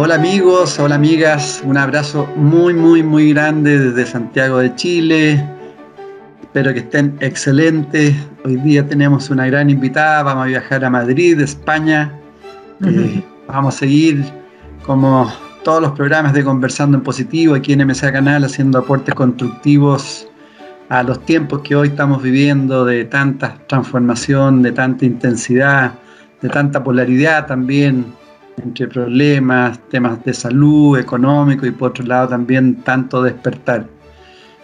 Hola amigos, hola amigas, un abrazo muy, muy, muy grande desde Santiago de Chile. Espero que estén excelentes. Hoy día tenemos una gran invitada, vamos a viajar a Madrid, España. Eh, vamos a seguir como todos los programas de Conversando en Positivo aquí en MSA Canal, haciendo aportes constructivos a los tiempos que hoy estamos viviendo de tanta transformación, de tanta intensidad, de tanta polaridad también entre problemas, temas de salud, económico y por otro lado también tanto despertar.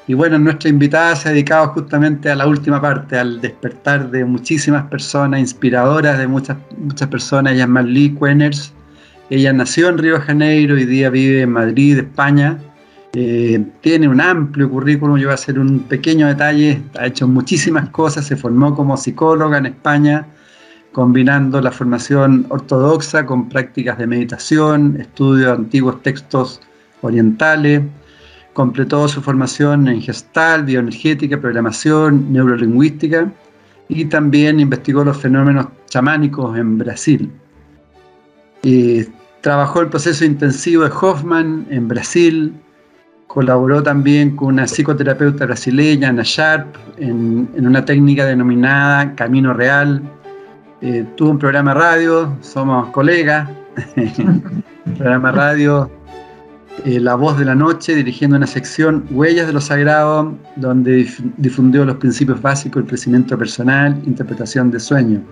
Y bueno, nuestra invitada se ha dedicado justamente a la última parte, al despertar de muchísimas personas, inspiradoras de muchas, muchas personas. Ella es Marley Quenners. Ella nació en Río de Janeiro, hoy día vive en Madrid, España. Eh, tiene un amplio currículum, yo voy a hacer un pequeño detalle, ha hecho muchísimas cosas, se formó como psicóloga en España, combinando la formación ortodoxa con prácticas de meditación, estudio de antiguos textos orientales, completó su formación en gestal, bioenergética, programación, neurolingüística y también investigó los fenómenos chamánicos en Brasil. Trabajó el proceso intensivo de Hoffman en Brasil, colaboró también con una psicoterapeuta brasileña, Ana Sharp, en una técnica denominada Camino Real, eh, tuve un programa de radio, somos colegas, programa de radio eh, La Voz de la Noche, dirigiendo una sección Huellas de lo Sagrado, donde difundió los principios básicos del crecimiento personal, interpretación de sueños.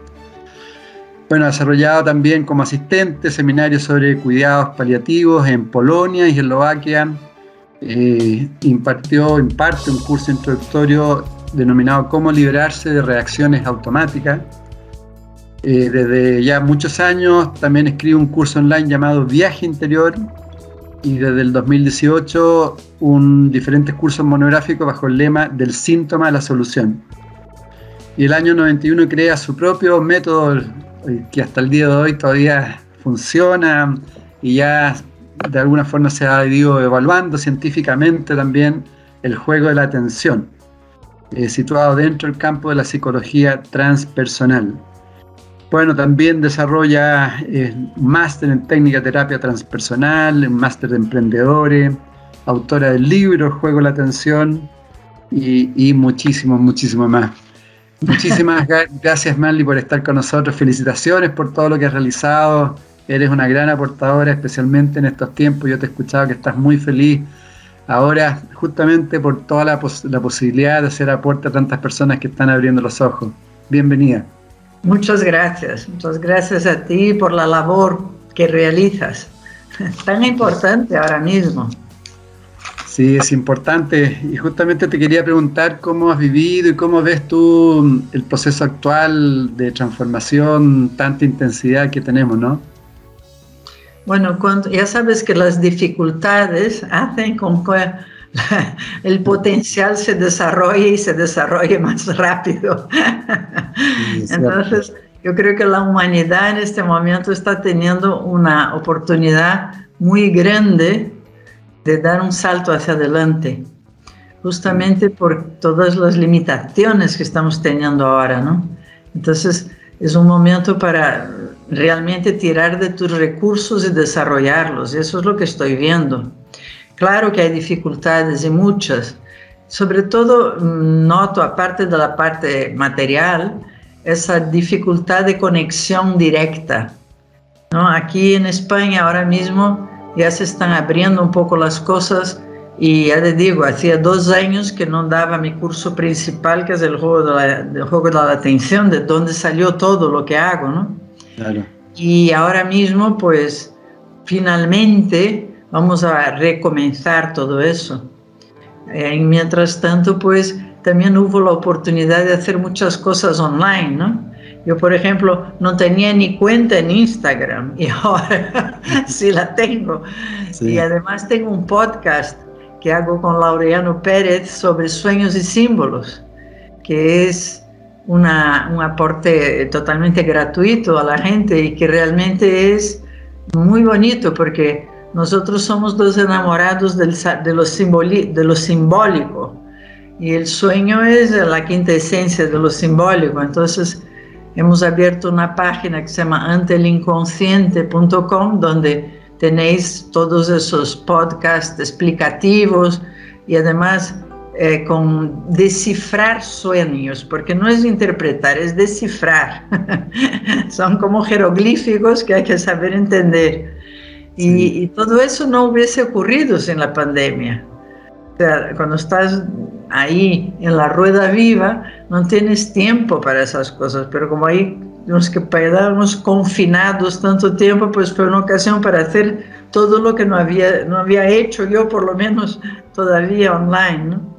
Bueno, desarrollado también como asistente seminarios sobre cuidados paliativos en Polonia y Eslovaquia. Eh, impartió, imparte un curso introductorio denominado Cómo liberarse de reacciones automáticas eh, desde ya muchos años también escribe un curso online llamado Viaje Interior y desde el 2018 un diferentes cursos monográficos bajo el lema del síntoma a la solución. Y el año 91 crea su propio método que hasta el día de hoy todavía funciona y ya de alguna forma se ha ido evaluando científicamente también el juego de la atención, eh, situado dentro del campo de la psicología transpersonal. Bueno, también desarrolla eh, máster en técnica terapia transpersonal, máster de emprendedores, autora del libro Juego la Atención y, muchísimo, muchísimo más. Muchísimas gracias, Manly, por estar con nosotros. Felicitaciones por todo lo que has realizado. Eres una gran aportadora, especialmente en estos tiempos. Yo te he escuchado que estás muy feliz ahora, justamente por toda la, la posibilidad de hacer aporte a tantas personas que están abriendo los ojos. Bienvenida. Muchas gracias, muchas gracias a ti por la labor que realizas, tan importante ahora mismo. Sí, es importante. Y justamente te quería preguntar cómo has vivido y cómo ves tú el proceso actual de transformación, tanta intensidad que tenemos, ¿no? Bueno, cuando, ya sabes que las dificultades hacen con que el potencial se desarrolle y se desarrolle más rápido. Entonces, yo creo que la humanidad en este momento está teniendo una oportunidad muy grande de dar un salto hacia adelante, justamente por todas las limitaciones que estamos teniendo ahora, ¿no? Entonces, es un momento para realmente tirar de tus recursos y desarrollarlos. Eso es lo que estoy viendo. Claro que hay dificultades y muchas. Sobre todo mm, noto, aparte de la parte material, esa dificultad de conexión directa. ¿no? Aquí en España ahora mismo ya se están abriendo un poco las cosas y ya te digo, hacía dos años que no daba mi curso principal, que es el juego de la, juego de la atención, de donde salió todo lo que hago, ¿no? Claro. Y ahora mismo, pues, finalmente vamos a recomenzar todo eso. Eh, y mientras tanto, pues también hubo la oportunidad de hacer muchas cosas online, ¿no? Yo, por ejemplo, no tenía ni cuenta en Instagram y ahora sí la tengo. Y además tengo un podcast que hago con Laureano Pérez sobre sueños y símbolos, que es una, un aporte totalmente gratuito a la gente y que realmente es muy bonito porque nosotros somos dos enamorados del, de, lo de lo simbólico y el sueño es la quinta esencia de lo simbólico. Entonces, hemos abierto una página que se llama antelinconsciente.com donde tenéis todos esos podcasts explicativos y además eh, con descifrar sueños, porque no es interpretar, es descifrar. Son como jeroglíficos que hay que saber entender. Y, y, todo eso no hubiese ocurrido sin la pandemia. O sea, cuando estás ahí en la rueda viva, no tienes tiempo para esas cosas, pero como ahí nos que quedamos confinados tanto tiempo, pues fue una ocasión para hacer todo lo que no había, no había hecho yo, por lo menos todavía online, ¿no?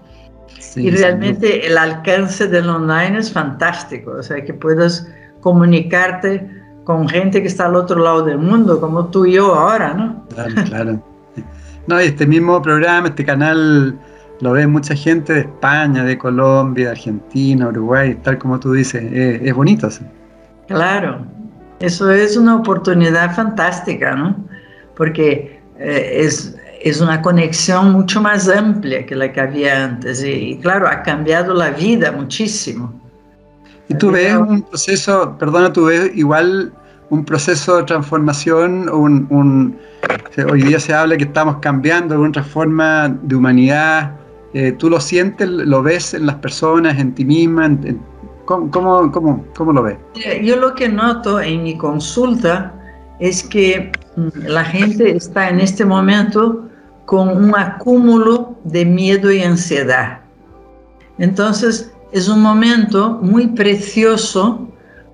y realmente el alcance del online es fantástico, o sea, que puedas comunicarte con gente que está al otro lado del mundo, como tú y yo ahora, ¿no? Claro, claro. No, este mismo programa, este canal lo ve mucha gente de España, de Colombia, Argentina, Uruguay, tal como tú dices, es, bonito. Claro, eso es una oportunidad fantástica, ¿no? Porque eh, es, es una conexión mucho más amplia que la que había antes y, claro, ha cambiado la vida muchísimo. Y tú ves un proceso, perdona, tú ves igual un proceso de transformación, un, un, hoy día se habla que estamos cambiando, una forma de humanidad, eh, ¿tú lo sientes, lo ves en las personas, en ti misma? ¿cómo, cómo, cómo, lo ves? Yo lo que noto en mi consulta es que mm, la gente está en este momento con un acúmulo de miedo y ansiedad. Entonces, es un momento muy precioso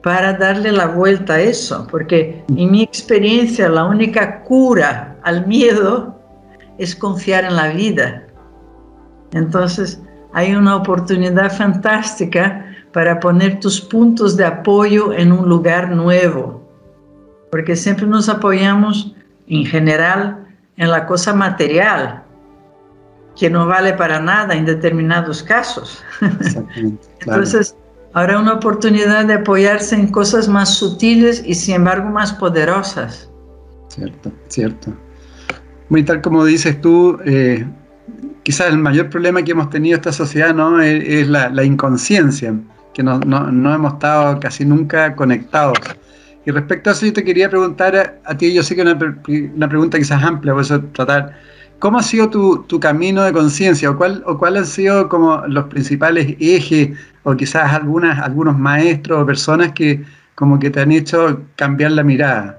para darle la vuelta a eso, porque en mi experiencia la única cura al miedo es confiar en la vida. Entonces, hay una oportunidad fantástica para poner tus puntos de apoyo en un lugar nuevo, porque siempre nos apoyamos en general en la cosa material, que no vale para nada en determinados casos. Entonces, habrá una oportunidad de apoyarse en cosas más sutiles y sin embargo más poderosas. Cierto, cierto. Muy tal como dices tú, eh, quizás el mayor problema que hemos tenido esta sociedad ¿no? es, la, inconsciencia, que no, no, hemos estado casi nunca conectados. Y respecto a eso, yo te quería preguntar a, ti, yo sé que es una, una, pregunta quizás amplia, por eso tratar, ¿cómo ha sido tu, tu camino de conciencia o, cuál, o cuáles han sido como los principales ejes o quizás algunas, algunos maestros o personas que como que te han hecho cambiar la mirada?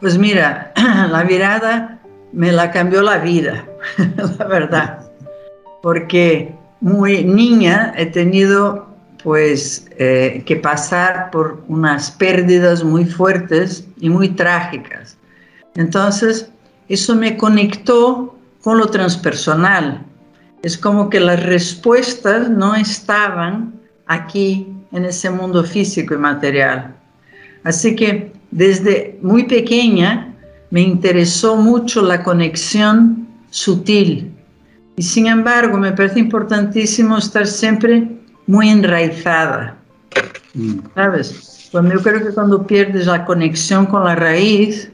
Pues mira, la mirada me la cambió la vida, la verdad, porque muy niña he tenido pues eh, que pasar por unas pérdidas muy fuertes y muy trágicas. Entonces, eso me conectó con lo transpersonal. Es como que las respuestas no estaban aquí en ese mundo físico y material. Así que desde muy pequeña me interesó mucho la conexión sutil. Y sin embargo, me parece importantísimo estar siempre muy enraizada. Mm. ¿Sabes? Cuando yo creo que cuando pierdes la conexión con la raíz,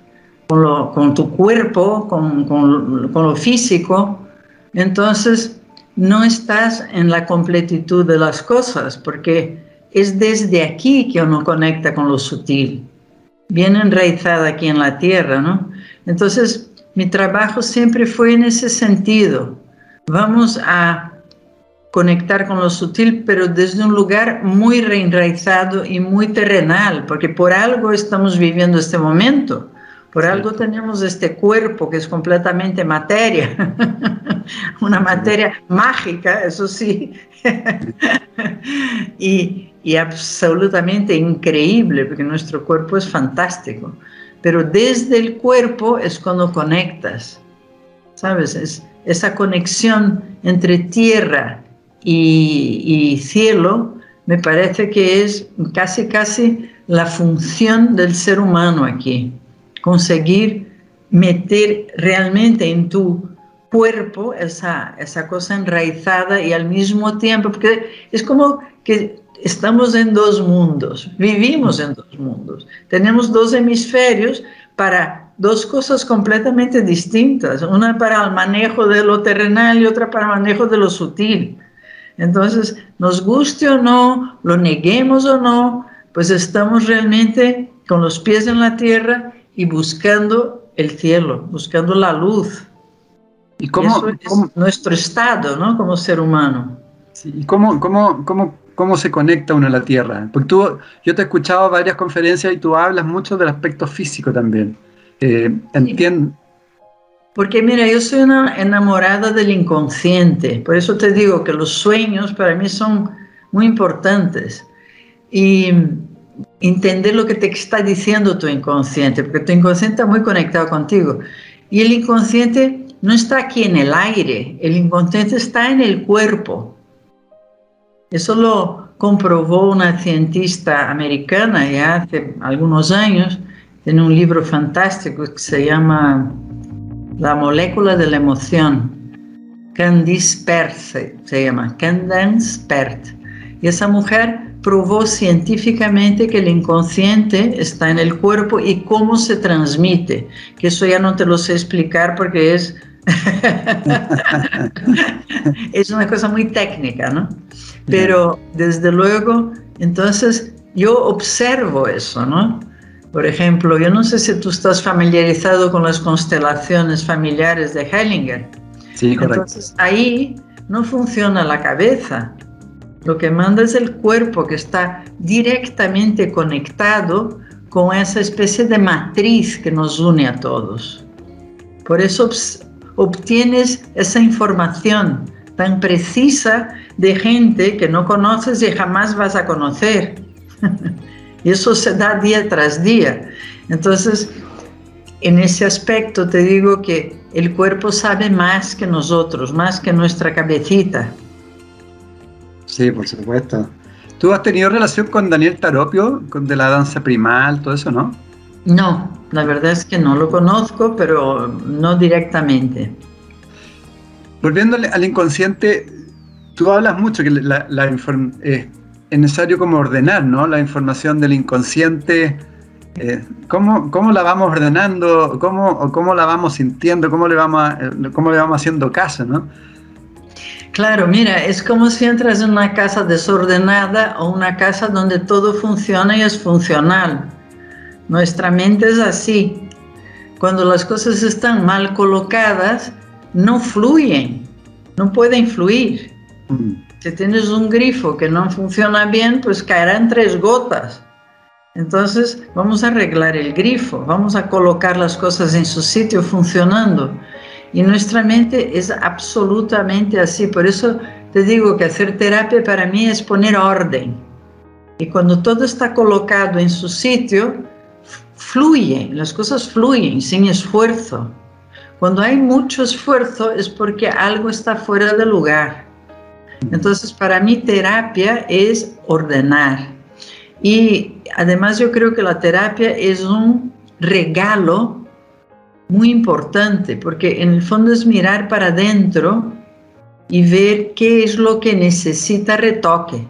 con, tu cuerpo, con, lo físico, entonces no estás en la completitud de las cosas, porque es desde aquí que uno conecta con lo sutil, bien enraizada aquí en la tierra, ¿no? Entonces, mi trabajo siempre fue en ese sentido. Vamos a conectar con lo sutil, pero desde un lugar muy reenraizado y muy terrenal, porque por algo estamos viviendo este momento, por algo tenemos este cuerpo que es completamente materia, una materia mágica, eso sí, y, y absolutamente increíble, porque nuestro cuerpo es fantástico, pero desde el cuerpo es cuando conectas, ¿sabes? Es esa conexión entre tierra y, cielo me parece que es casi, casi la función del ser humano aquí, conseguir meter realmente en tu cuerpo esa, esa cosa enraizada y al mismo tiempo, porque es como que estamos en dos mundos, vivimos en dos mundos, tenemos dos hemisferios para dos cosas completamente distintas, una para el manejo de lo terrenal y otra para el manejo de lo sutil. Entonces, nos guste o no, lo neguemos o no, pues estamos realmente con los pies en la tierra y buscando el cielo, buscando la luz. ¿Y cómo, es nuestro estado, ¿no? Como ser humano. ¿Y cómo, cómo, cómo, cómo se conecta uno a la tierra? Porque tú, yo te he escuchado varias conferencias y tú hablas mucho del aspecto físico también. Eh, entiendo. Porque mira, yo soy una enamorada del inconsciente, por eso te digo que los sueños para mí son muy importantes. Y entender lo que te está diciendo tu inconsciente, porque tu inconsciente está muy conectado contigo. Y el inconsciente no está aquí en el aire, el inconsciente está en el cuerpo. Eso lo comprobó una cientista americana ya hace algunos años, tiene un libro fantástico que se llama La molécula de la emoción. Candice Pert se, llama, Candice. Y esa mujer probó científicamente que el inconsciente está en el cuerpo y cómo se transmite, que eso ya no te lo sé explicar porque es es una cosa muy técnica, ¿no? Pero desde luego, entonces yo observo eso, ¿no? Por ejemplo, yo no sé si tú estás familiarizado con las constelaciones familiares de Hellinger. Sí, correcto. Entonces ahí no funciona la cabeza. Lo que manda es el cuerpo que está directamente conectado con esa especie de matriz que nos une a todos. Por eso obtienes esa información tan precisa de gente que no conoces y jamás vas a conocer. y eso se da día tras día. Entonces, en ese aspecto te digo que el cuerpo sabe más que nosotros, más que nuestra cabecita. Sí, por supuesto. ¿Tú has tenido relación con Daniel Taropio, con de la danza primal, todo eso, no? No, la verdad es que no lo conozco, pero no directamente. Volviendo al inconsciente, tú hablas mucho que la, eh, es necesario como ordenar ¿no? la información del inconsciente. Eh, ¿cómo, ¿cómo, la vamos ordenando? ¿Cómo, ¿Cómo la vamos sintiendo? ¿Cómo le vamos, eh, cómo le vamos haciendo caso? ¿no? Claro, mira, es como si entras en una casa desordenada o una casa donde todo funciona y es funcional. Nuestra mente es así. Cuando las cosas están mal colocadas, no fluyen, no pueden fluir. Mm. Si tienes un grifo que no funciona bien, pues caerán tres gotas. Entonces vamos a arreglar el grifo, vamos a colocar las cosas en su sitio funcionando. Y nuestra mente es absolutamente así. Por eso te digo que hacer terapia para mí es poner orden. Y cuando todo está colocado en su sitio, fluye, las cosas fluyen sin esfuerzo. Cuando hay mucho esfuerzo es porque algo está fuera de lugar. Entonces, para mí terapia es ordenar. Y además yo creo que la terapia es un regalo muy importante, porque en el fondo es mirar para adentro y ver qué es lo que necesita retoque.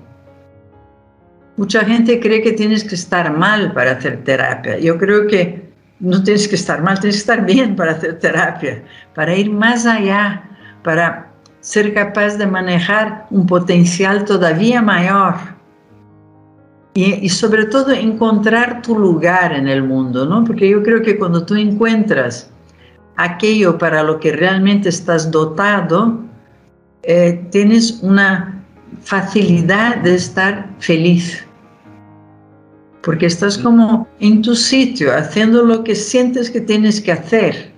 Mucha gente cree que tienes que estar mal para hacer terapia. Yo creo que no tienes que estar mal, tienes que estar bien para hacer terapia, para ir más allá, para ser capaz de manejar un potencial todavía mayor. Y, sobre todo encontrar tu lugar en el mundo, ¿no? Porque yo creo que cuando tú encuentras aquello para lo que realmente estás dotado, eh, tienes una facilidad de estar feliz porque estás como en tu sitio, haciendo lo que sientes que tienes que hacer.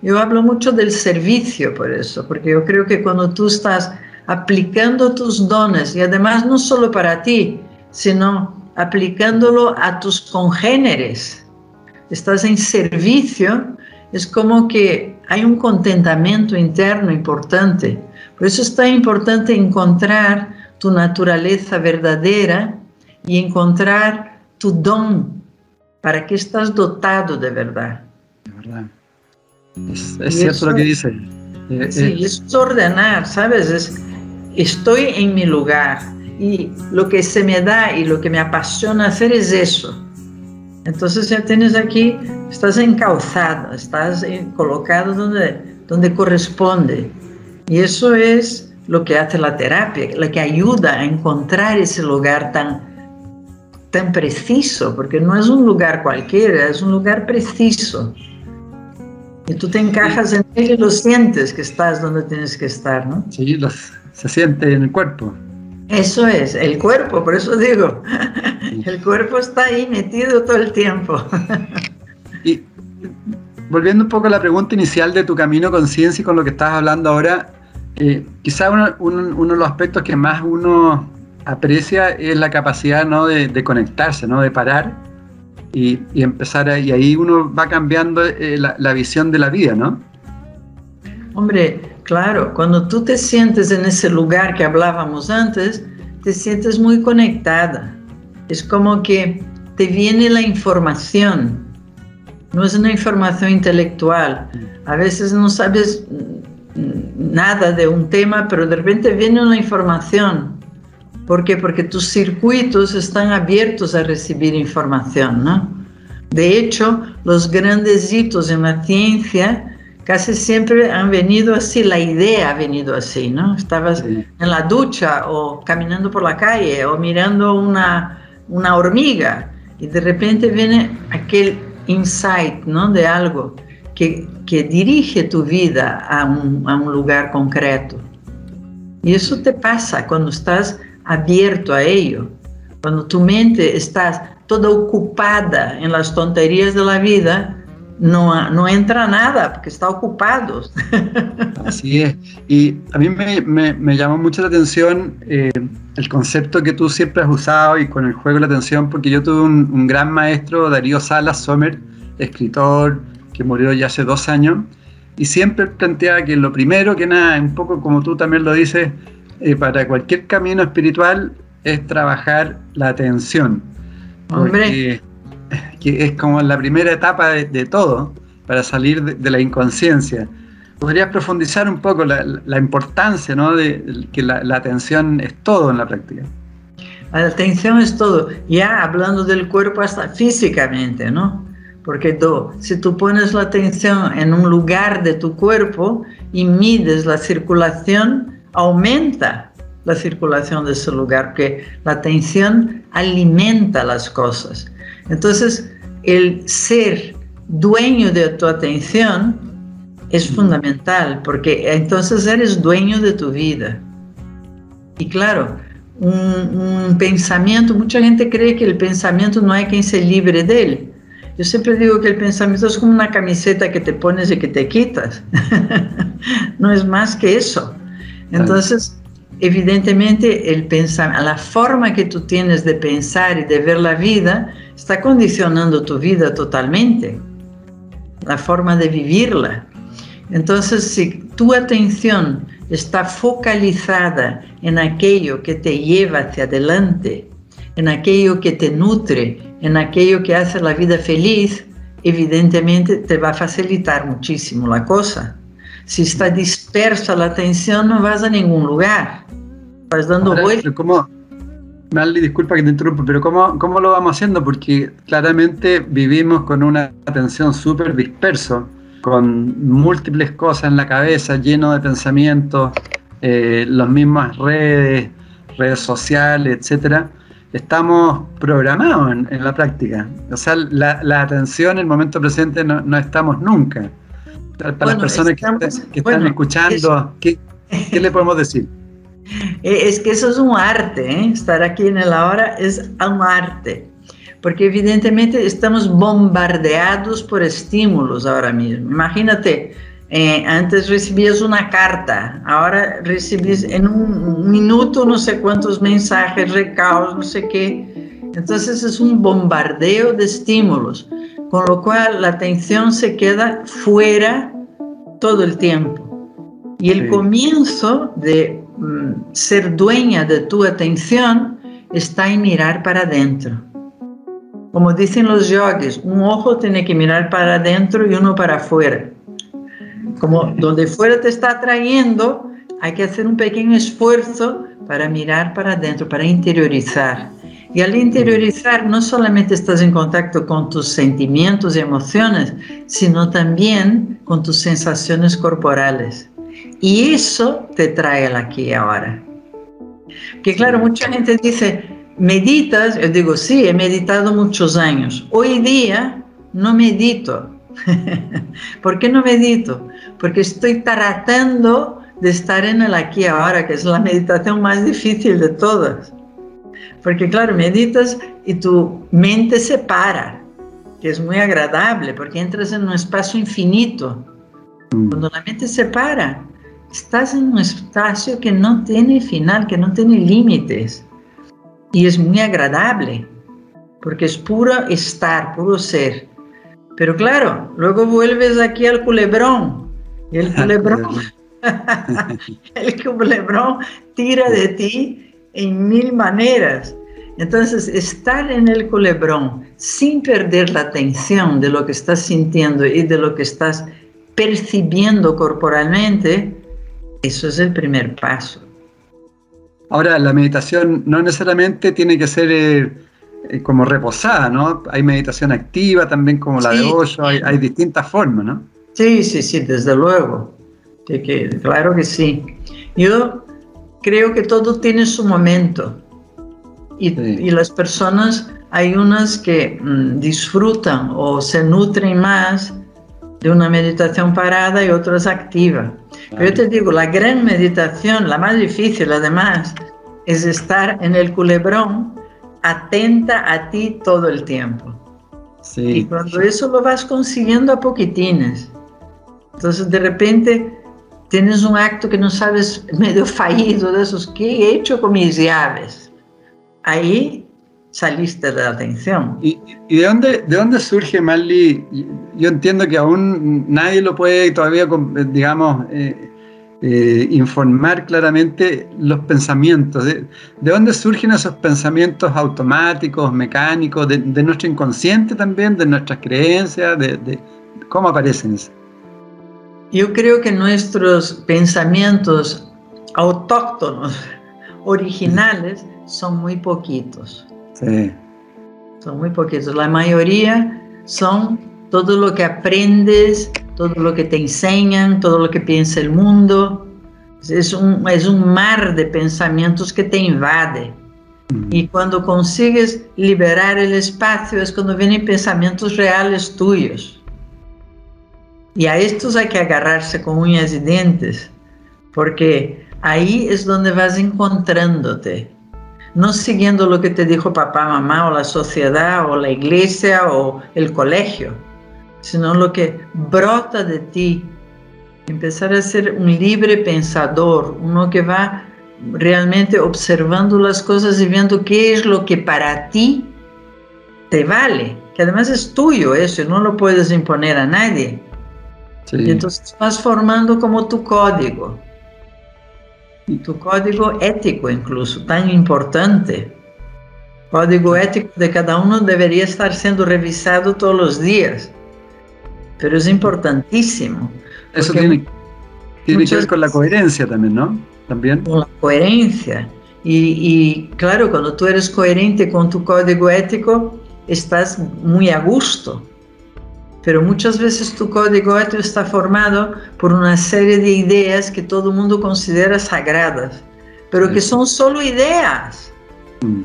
Yo hablo mucho del servicio por eso, porque yo creo que cuando tú estás aplicando tus dones, y además no solo para ti, sino aplicándolo a tus congéneres, estás en servicio, es como que hay un contentamiento interno importante. Por eso es tan importante encontrar tu naturaleza verdadera y encontrar tu don, para que estás dotado de verdad. De verdad. Es, cierto lo que dice. Eh, sí, eh, es ordenar, ¿sabes? Es, estoy en mi lugar y lo que se me da y lo que me apasiona hacer es eso. Entonces ya tienes aquí, estás encauzado, estás colocado donde, donde corresponde. Y eso es lo que hace la terapia, la que ayuda a encontrar ese lugar tan, tan preciso, porque no es un lugar cualquiera, es un lugar preciso. Y tú te encajas en él y lo sientes que estás donde tienes que estar, ¿no? Sí, se siente en el cuerpo. Eso es, el cuerpo, por eso digo, el cuerpo está ahí metido todo el tiempo. Y volviendo un poco a la pregunta inicial de tu camino conciencia y con lo que estás hablando ahora, eh, quizá uno, de los aspectos que más uno aprecia es la capacidad ¿no? de, conectarse, ¿no? de parar y, empezar a, y ahí uno va cambiando eh, la, la, visión de la vida, ¿no? Hombre, claro, cuando tú te sientes en ese lugar que hablábamos antes, te sientes muy conectada. Es como que te viene la información. No es una información intelectual. A veces no sabes nada de un tema, pero de repente viene una información. ¿Por qué? Porque tus circuitos están abiertos a recibir información, ¿no? De hecho, los grandes hitos en la ciencia casi siempre han venido así, la idea ha venido así, ¿no? Estabas en la ducha o caminando por la calle o mirando una, una hormiga y de repente viene aquel insight, ¿no? De algo que, que dirige tu vida a un, a un lugar concreto. Y eso te pasa cuando estás abierto a ello, cuando tu mente está toda ocupada en las tonterías de la vida, no, no entra nada porque está ocupado. Así es. Y a mí me, me, llamó mucho la atención eh, el concepto que tú siempre has usado y con el juego de la atención, porque yo tuve un, gran maestro, Darío Salas Sommer, escritor que murió ya hace dos años, y siempre planteaba que lo primero que nada, un poco como tú también lo dices, eh, para cualquier camino espiritual es trabajar la atención. Hombre que es como la primera etapa de, todo para salir de, la inconsciencia. ¿Podrías profundizar un poco la, importancia ¿no? de que la, atención es todo en la práctica? La atención es todo, ya hablando del cuerpo hasta físicamente, ¿no? Porque tú, si tú pones la atención en un lugar de tu cuerpo y mides la circulación, aumenta la circulación de ese lugar, porque la atención alimenta las cosas. Entonces, el ser dueño de tu atención es fundamental, porque entonces eres dueño de tu vida. Y claro, un, pensamiento, mucha gente cree que el pensamiento no hay quien se libre de él. Yo siempre digo que el pensamiento es como una camiseta que te pones y que te quitas. no es más que eso. Entonces, evidentemente, el la forma que tú tienes de pensar y de ver la vida está condicionando tu vida totalmente, la forma de vivirla. Entonces, si tu atención está focalizada en aquello que te lleva hacia adelante, en aquello que te nutre, en aquello que hace la vida feliz, evidentemente te va a facilitar muchísimo la cosa. Si está dispersa la atención, no vas a ningún lugar. Vas dando vueltas. Marley, disculpa que te interrumpa, pero ¿cómo, ¿cómo lo vamos haciendo? Porque claramente vivimos con una atención súper disperso, con múltiples cosas en la cabeza, lleno de pensamientos, eh, las mismas redes, redes sociales, etcétera. Estamos programados en, la práctica. O sea, la, la, atención en el momento presente no, estamos nunca. Para las personas que, están escuchando, ¿qué, ¿qué le podemos decir? Eh, es que eso es un arte, ¿eh? estar aquí en el ahora es un arte, porque evidentemente estamos bombardeados por estímulos ahora mismo. Imagínate, eh, antes recibías una carta, ahora recibes en un minuto no sé cuántos mensajes, recados, no sé qué. Entonces es un bombardeo de estímulos, con lo cual la atención se queda fuera todo el tiempo. Y el comienzo de ser dueña de tu atención está en mirar para adentro. Como dicen los yogis, un ojo tiene que mirar para adentro y uno para afuera. Como donde fuera te está atrayendo, hay que hacer un pequeño esfuerzo para mirar para adentro, para interiorizar. Y al interiorizar, no solamente estás en contacto con tus sentimientos y emociones, sino también con tus sensaciones corporales. Y eso te trae al aquí y ahora. Que claro, mucha gente dice, meditas, yo digo, sí, he meditado muchos años. Hoy día no medito. ¿Por qué no medito? Porque estoy tratando de estar en el aquí y ahora, que es la meditación más difícil de todas. Porque claro, meditas y tu mente se para, que es muy agradable, porque entras en un espacio infinito. Mm. Cuando la mente se para, estás en un espacio que no tiene final, que no tiene límites. Y es muy agradable, porque es puro estar, puro ser. Pero claro, luego vuelves aquí al culebrón. Y el culebrón, el culebrón tira de ti en mil maneras. Entonces, estar en el culebrón sin perder la atención de lo que estás sintiendo y de lo que estás percibiendo corporalmente, eso es el primer paso. Ahora, la meditación no necesariamente tiene que ser eh, eh, como reposada, ¿no? Hay meditación activa también como la de Osho, hay, distintas formas, ¿no? Sí, sí, sí, desde luego. que, claro que sí. Yo creo que todo tiene su momento. Y, y las personas, hay unas que mm, disfrutan o se nutren más de una meditación parada y otras activa. Pero yo te digo, la gran meditación, la más difícil además, es estar en el culebrón atenta a ti todo el tiempo. Sí. Y cuando eso lo vas consiguiendo a poquitines, entonces de repente tienes un acto que no sabes, medio fallido de esos, ¿qué he hecho con mis llaves? Ahí saliste de la atención. ¿Y, de, dónde, de dónde surge, Marley? Yo entiendo que aún nadie lo puede todavía, digamos, eh, eh, informar claramente los pensamientos. De, dónde surgen esos pensamientos automáticos, mecánicos, de, nuestro inconsciente también, de nuestras creencias? De, ¿Cómo aparecen eso? Yo creo que nuestros pensamientos autóctonos, originales, son muy poquitos. Sí. Son muy poquitos. La mayoría son todo lo que aprendes, todo lo que te enseñan, todo lo que piensa el mundo. Es un, es un mar de pensamientos que te invade. Mm. Y cuando consigues liberar el espacio es cuando vienen pensamientos reales tuyos. Y a estos hay que agarrarse con uñas y dientes, porque ahí es donde vas encontrándote no siguiendo lo que te dijo papá, mamá o la sociedad o la iglesia o el colegio, sino lo que brota de ti. Empezar a ser un libre pensador, uno que va realmente observando las cosas y viendo qué es lo que para ti te vale, que además es tuyo eso, no lo puedes imponer a nadie. entonces vas formando como tu código tu código ético incluso, tan importante. código ético de cada uno debería estar siendo revisado todos los días, pero es importantísimo. Eso tiene, tiene que ver con la coherencia también, ¿no? También. Con la coherencia. Y, y claro, cuando tú eres coherente con tu código ético, estás muy a gusto pero muchas veces tu código ético está formado por una serie de ideas que todo el mundo considera sagradas, pero que son solo ideas. Mm.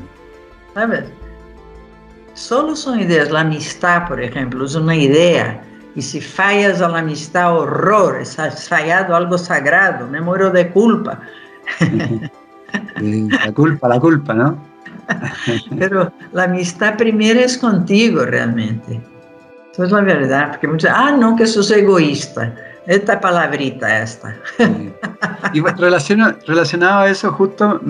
¿Sabes? Solo son ideas. La amistad, por ejemplo, es una idea. Y si fallas a la amistad, horror, has fallado algo sagrado, me muero de culpa. la culpa, la culpa, ¿no? Pero la amistad primero es contigo realmente. Eso es la verdad, porque muchos ah, no, que sos egoísta. Esta palabrita esta. Y relacionado, relacionado a eso, justo,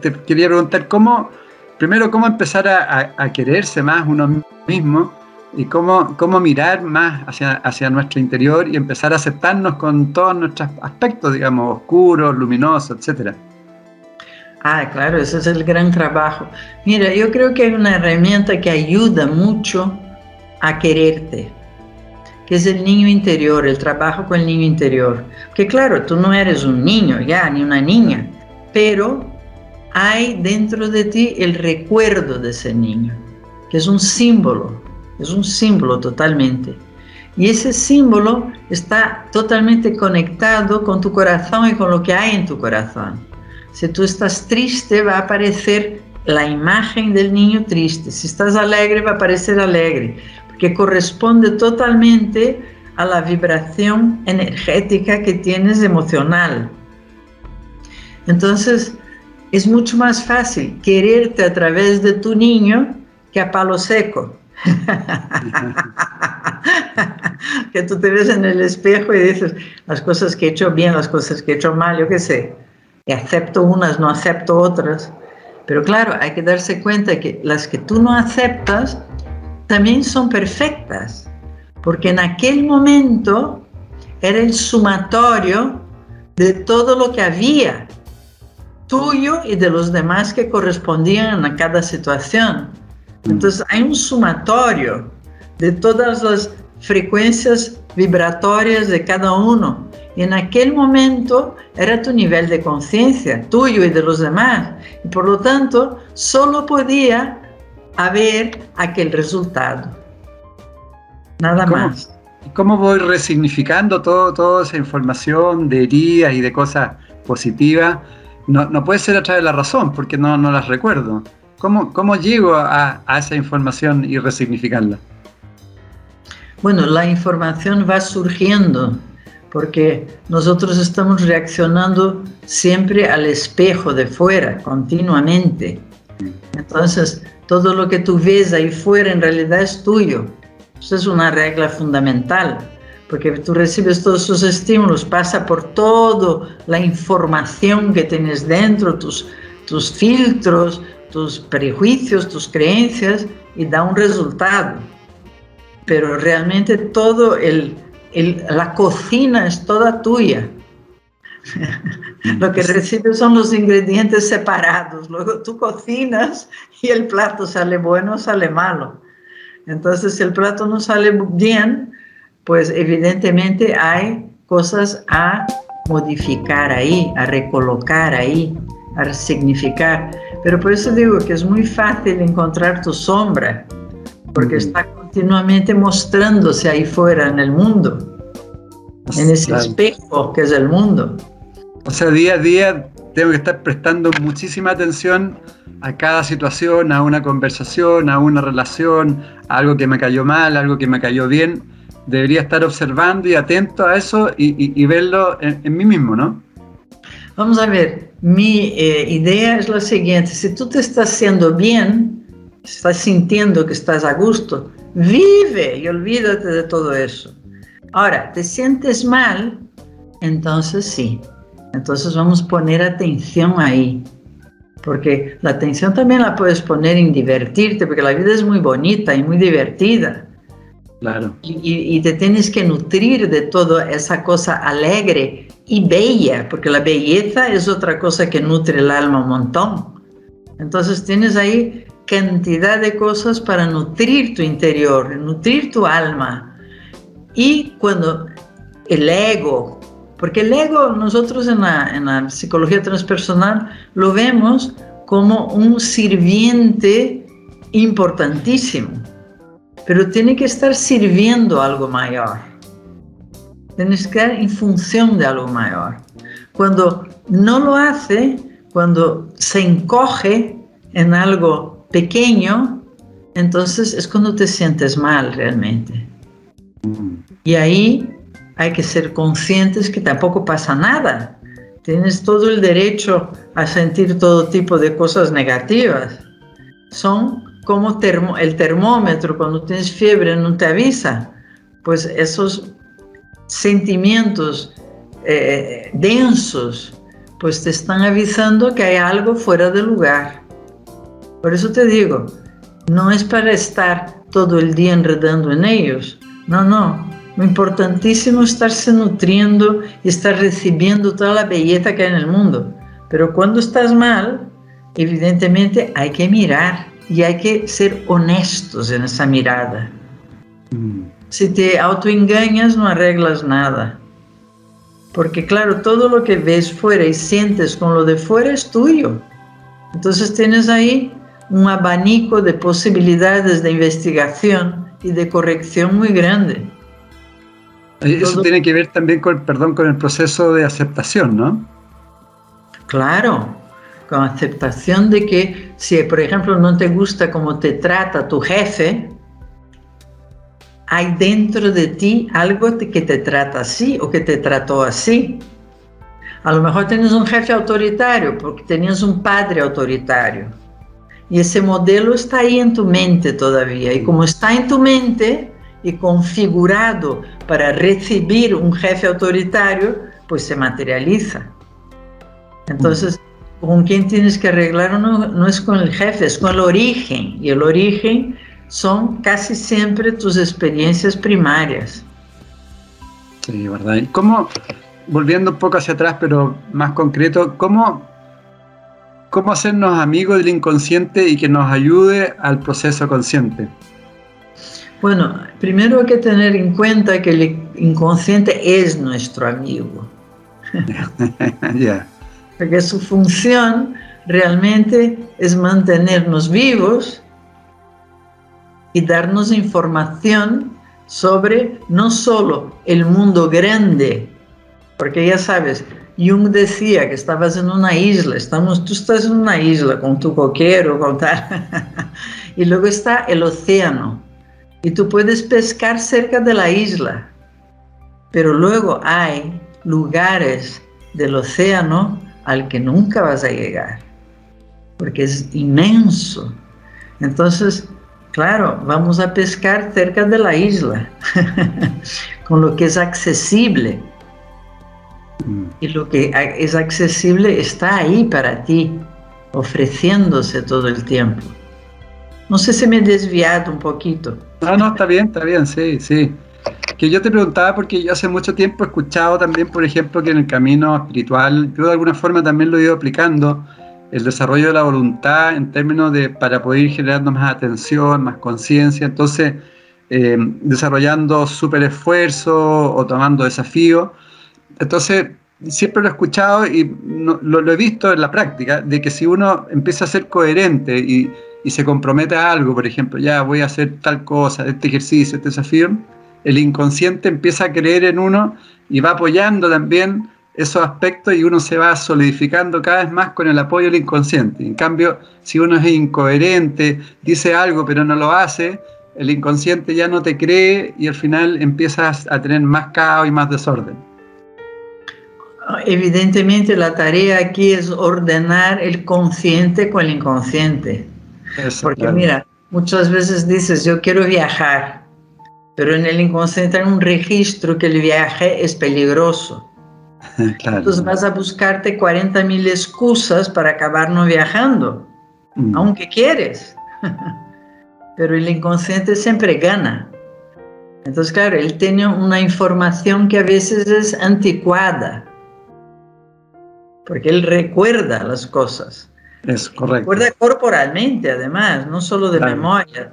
te quería preguntar cómo, primero, cómo empezar a, quererse más uno mismo y cómo, cómo mirar más hacia, hacia nuestro interior y empezar a aceptarnos con todos nuestros aspectos, digamos, oscuros, luminosos, etcétera. Ah, claro, ese es el gran trabajo. Mira, yo creo que hay una herramienta que ayuda mucho a quererte, que es el niño interior, el trabajo con el niño interior. Que claro, tú no eres un niño ya, ni una niña, pero hay dentro de ti el recuerdo de ese niño, que es un símbolo, es un símbolo totalmente. Y ese símbolo está totalmente conectado con tu corazón y con lo que hay en tu corazón. Si tú estás triste, va a aparecer la imagen del niño triste. Si estás alegre, va a aparecer alegre, porque corresponde totalmente a la vibración energética que tienes emocional. Entonces, es mucho más fácil quererte a través de tu niño que a palo seco. que tú te ves en el espejo y dices las cosas que he hecho bien, las cosas que he hecho mal, yo qué sé. Y acepto unas, no acepto otras. Pero claro, hay que darse cuenta que las que tú no aceptas también son perfectas, porque en aquel momento era el sumatorio de todo lo que había, tuyo y de los demás que correspondían a cada situación. Entonces hay un sumatorio de todas las frecuencias vibratorias de cada uno. Y en aquel momento era tu nivel de conciencia, tuyo y de los demás. Y por lo tanto, solo podía haber aquel resultado. Nada más. ¿Y cómo voy resignificando todo, toda esa información de heridas y de cosas positivas? No, no puede ser a través de la razón, porque no, no las recuerdo. ¿Cómo, cómo llego a, a esa información y resignificarla? Bueno, la información va surgiendo porque nosotros estamos reaccionando siempre al espejo de fuera, continuamente. Entonces, todo lo que tú ves ahí fuera en realidad es tuyo. Eso es una regla fundamental, porque tú recibes todos esos estímulos, pasa por toda la información que tienes dentro, tus, filtros, tus prejuicios, tus creencias, y da un resultado. Pero realmente todo el, la cocina es toda tuya. Lo que recibes son los ingredientes separados. Luego tú cocinas y el plato sale bueno o sale malo. Entonces, si el plato no sale bien, pues evidentemente hay cosas a modificar ahí, a recolocar ahí, a resignificar. Pero por eso digo que es muy fácil encontrar tu sombra, porque está continuamente mostrándose ahí fuera en el mundo, en ese espejo que es el mundo. O sea, día a día tengo que estar prestando muchísima atención a cada situación, a una conversación, a una relación, a algo que me cayó mal, algo que me cayó bien. Debería estar observando y atento a eso y, verlo en, mí mismo, ¿no? Vamos a ver, mi eh, idea es la siguiente, si tú te estás haciendo bien, estás sintiendo que estás a gusto, vive y olvídate de todo eso. Ahora, ¿te sientes mal? Entonces sí, entonces vamos a poner atención ahí, porque la atención también la puedes poner en divertirte, porque la vida es muy bonita y muy divertida. Claro. Y, te tienes que nutrir de toda esa cosa alegre y bella, porque la belleza es otra cosa que nutre el alma un montón. Entonces tienes ahí cantidad de cosas para nutrir tu interior, nutrir tu alma. Y cuando el ego porque el ego, nosotros en la, psicología transpersonal lo vemos como un sirviente importantísimo, pero tiene que estar sirviendo algo mayor. Tienes que estar en función de algo mayor. Cuando no lo hace, cuando se encoge en algo pequeño, entonces es cuando te sientes mal realmente. Y ahí hay que ser conscientes que tampoco pasa nada. Tienes todo el derecho a sentir todo tipo de cosas negativas. Son como el termómetro, cuando tienes fiebre no te avisa. Pues esos sentimientos eh, densos, pues te están avisando que hay algo fuera de lugar. Por eso te digo, no es para estar todo el día enredando en ellos. No, no. Lo importantísimo es estarse nutriendo y estar recibiendo toda la belleza que hay en el mundo. Pero cuando estás mal, evidentemente hay que mirar y hay que ser honestos en esa mirada. Mm. Si te autoengañas no arreglas nada. Porque claro, todo lo que ves fuera y sientes con lo de fuera es tuyo. Entonces tienes ahí un abanico de posibilidades de investigación y de corrección muy grande. Eso tiene que ver también con, perdón, con el proceso de aceptación, ¿no? Claro, con aceptación de que si, por ejemplo, no te gusta cómo te trata tu jefe, hay dentro de ti algo que te trata así o que te trató así. A lo mejor tienes un jefe autoritario porque tenías un padre autoritario. Y ese modelo está ahí en tu mente todavía. Y como está en tu mente y configurado para recibir un jefe autoritario, pues se materializa. Entonces, con quién tienes que arreglar no, no es con el jefe, es con el origen. Y el origen son casi siempre tus experiencias primarias. Sí, ¿verdad? ¿Y cómo, volviendo un poco hacia atrás, pero más concreto, cómo, cómo hacernos amigos del inconsciente y que nos ayude al proceso consciente? Bueno, primero hay que tener en cuenta que el inconsciente es nuestro amigo. Ya. Porque su función realmente es mantenernos vivos y darnos información sobre no solo el mundo grande, porque ya sabes, Jung decía que estabas en una isla, estamos, tú estás en una isla con tu coquero, con tal, y luego está el océano, y tú puedes pescar cerca de la isla, pero luego hay lugares del océano al que nunca vas a llegar, porque es inmenso. Entonces, Claro, vamos a pescar cerca de la isla, con lo que es accesible. Mm. Y lo que es accesible está ahí para ti, ofreciéndose todo el tiempo. No sé si me he desviado un poquito. No, no, está bien, está bien, sí, sí. Que yo te preguntaba porque yo hace mucho tiempo he escuchado también, por ejemplo, que en el camino espiritual, yo de alguna forma también lo he ido aplicando, el desarrollo de la voluntad en términos de para poder ir generando más atención, más conciencia, entonces eh, desarrollando súper esfuerzo o tomando desafíos. Entonces, siempre lo he escuchado y lo, he visto en la práctica, de que si uno empieza a ser coherente y, y, se compromete a algo, por ejemplo, ya voy a hacer tal cosa, este ejercicio, este desafío, el inconsciente empieza a creer en uno y va apoyando también esos aspectos y uno se va solidificando cada vez más con el apoyo del inconsciente. En cambio, si uno es incoherente, dice algo pero no lo hace, el inconsciente ya no te cree y al final empiezas a tener más caos y más desorden. Evidentemente la tarea aquí es ordenar el consciente con el inconsciente. Porque mira, muchas veces dices, yo quiero viajar, pero en el inconsciente hay un registro que el viaje es peligroso. Entonces vas a buscarte 40 mil excusas para acabar no viajando, mm. aunque quieres. Pero el inconsciente siempre gana. Entonces, claro, él tiene una información que a veces es anticuada, porque él recuerda las cosas. Es correcto. Recuerda corporalmente, además, no solo de memoria.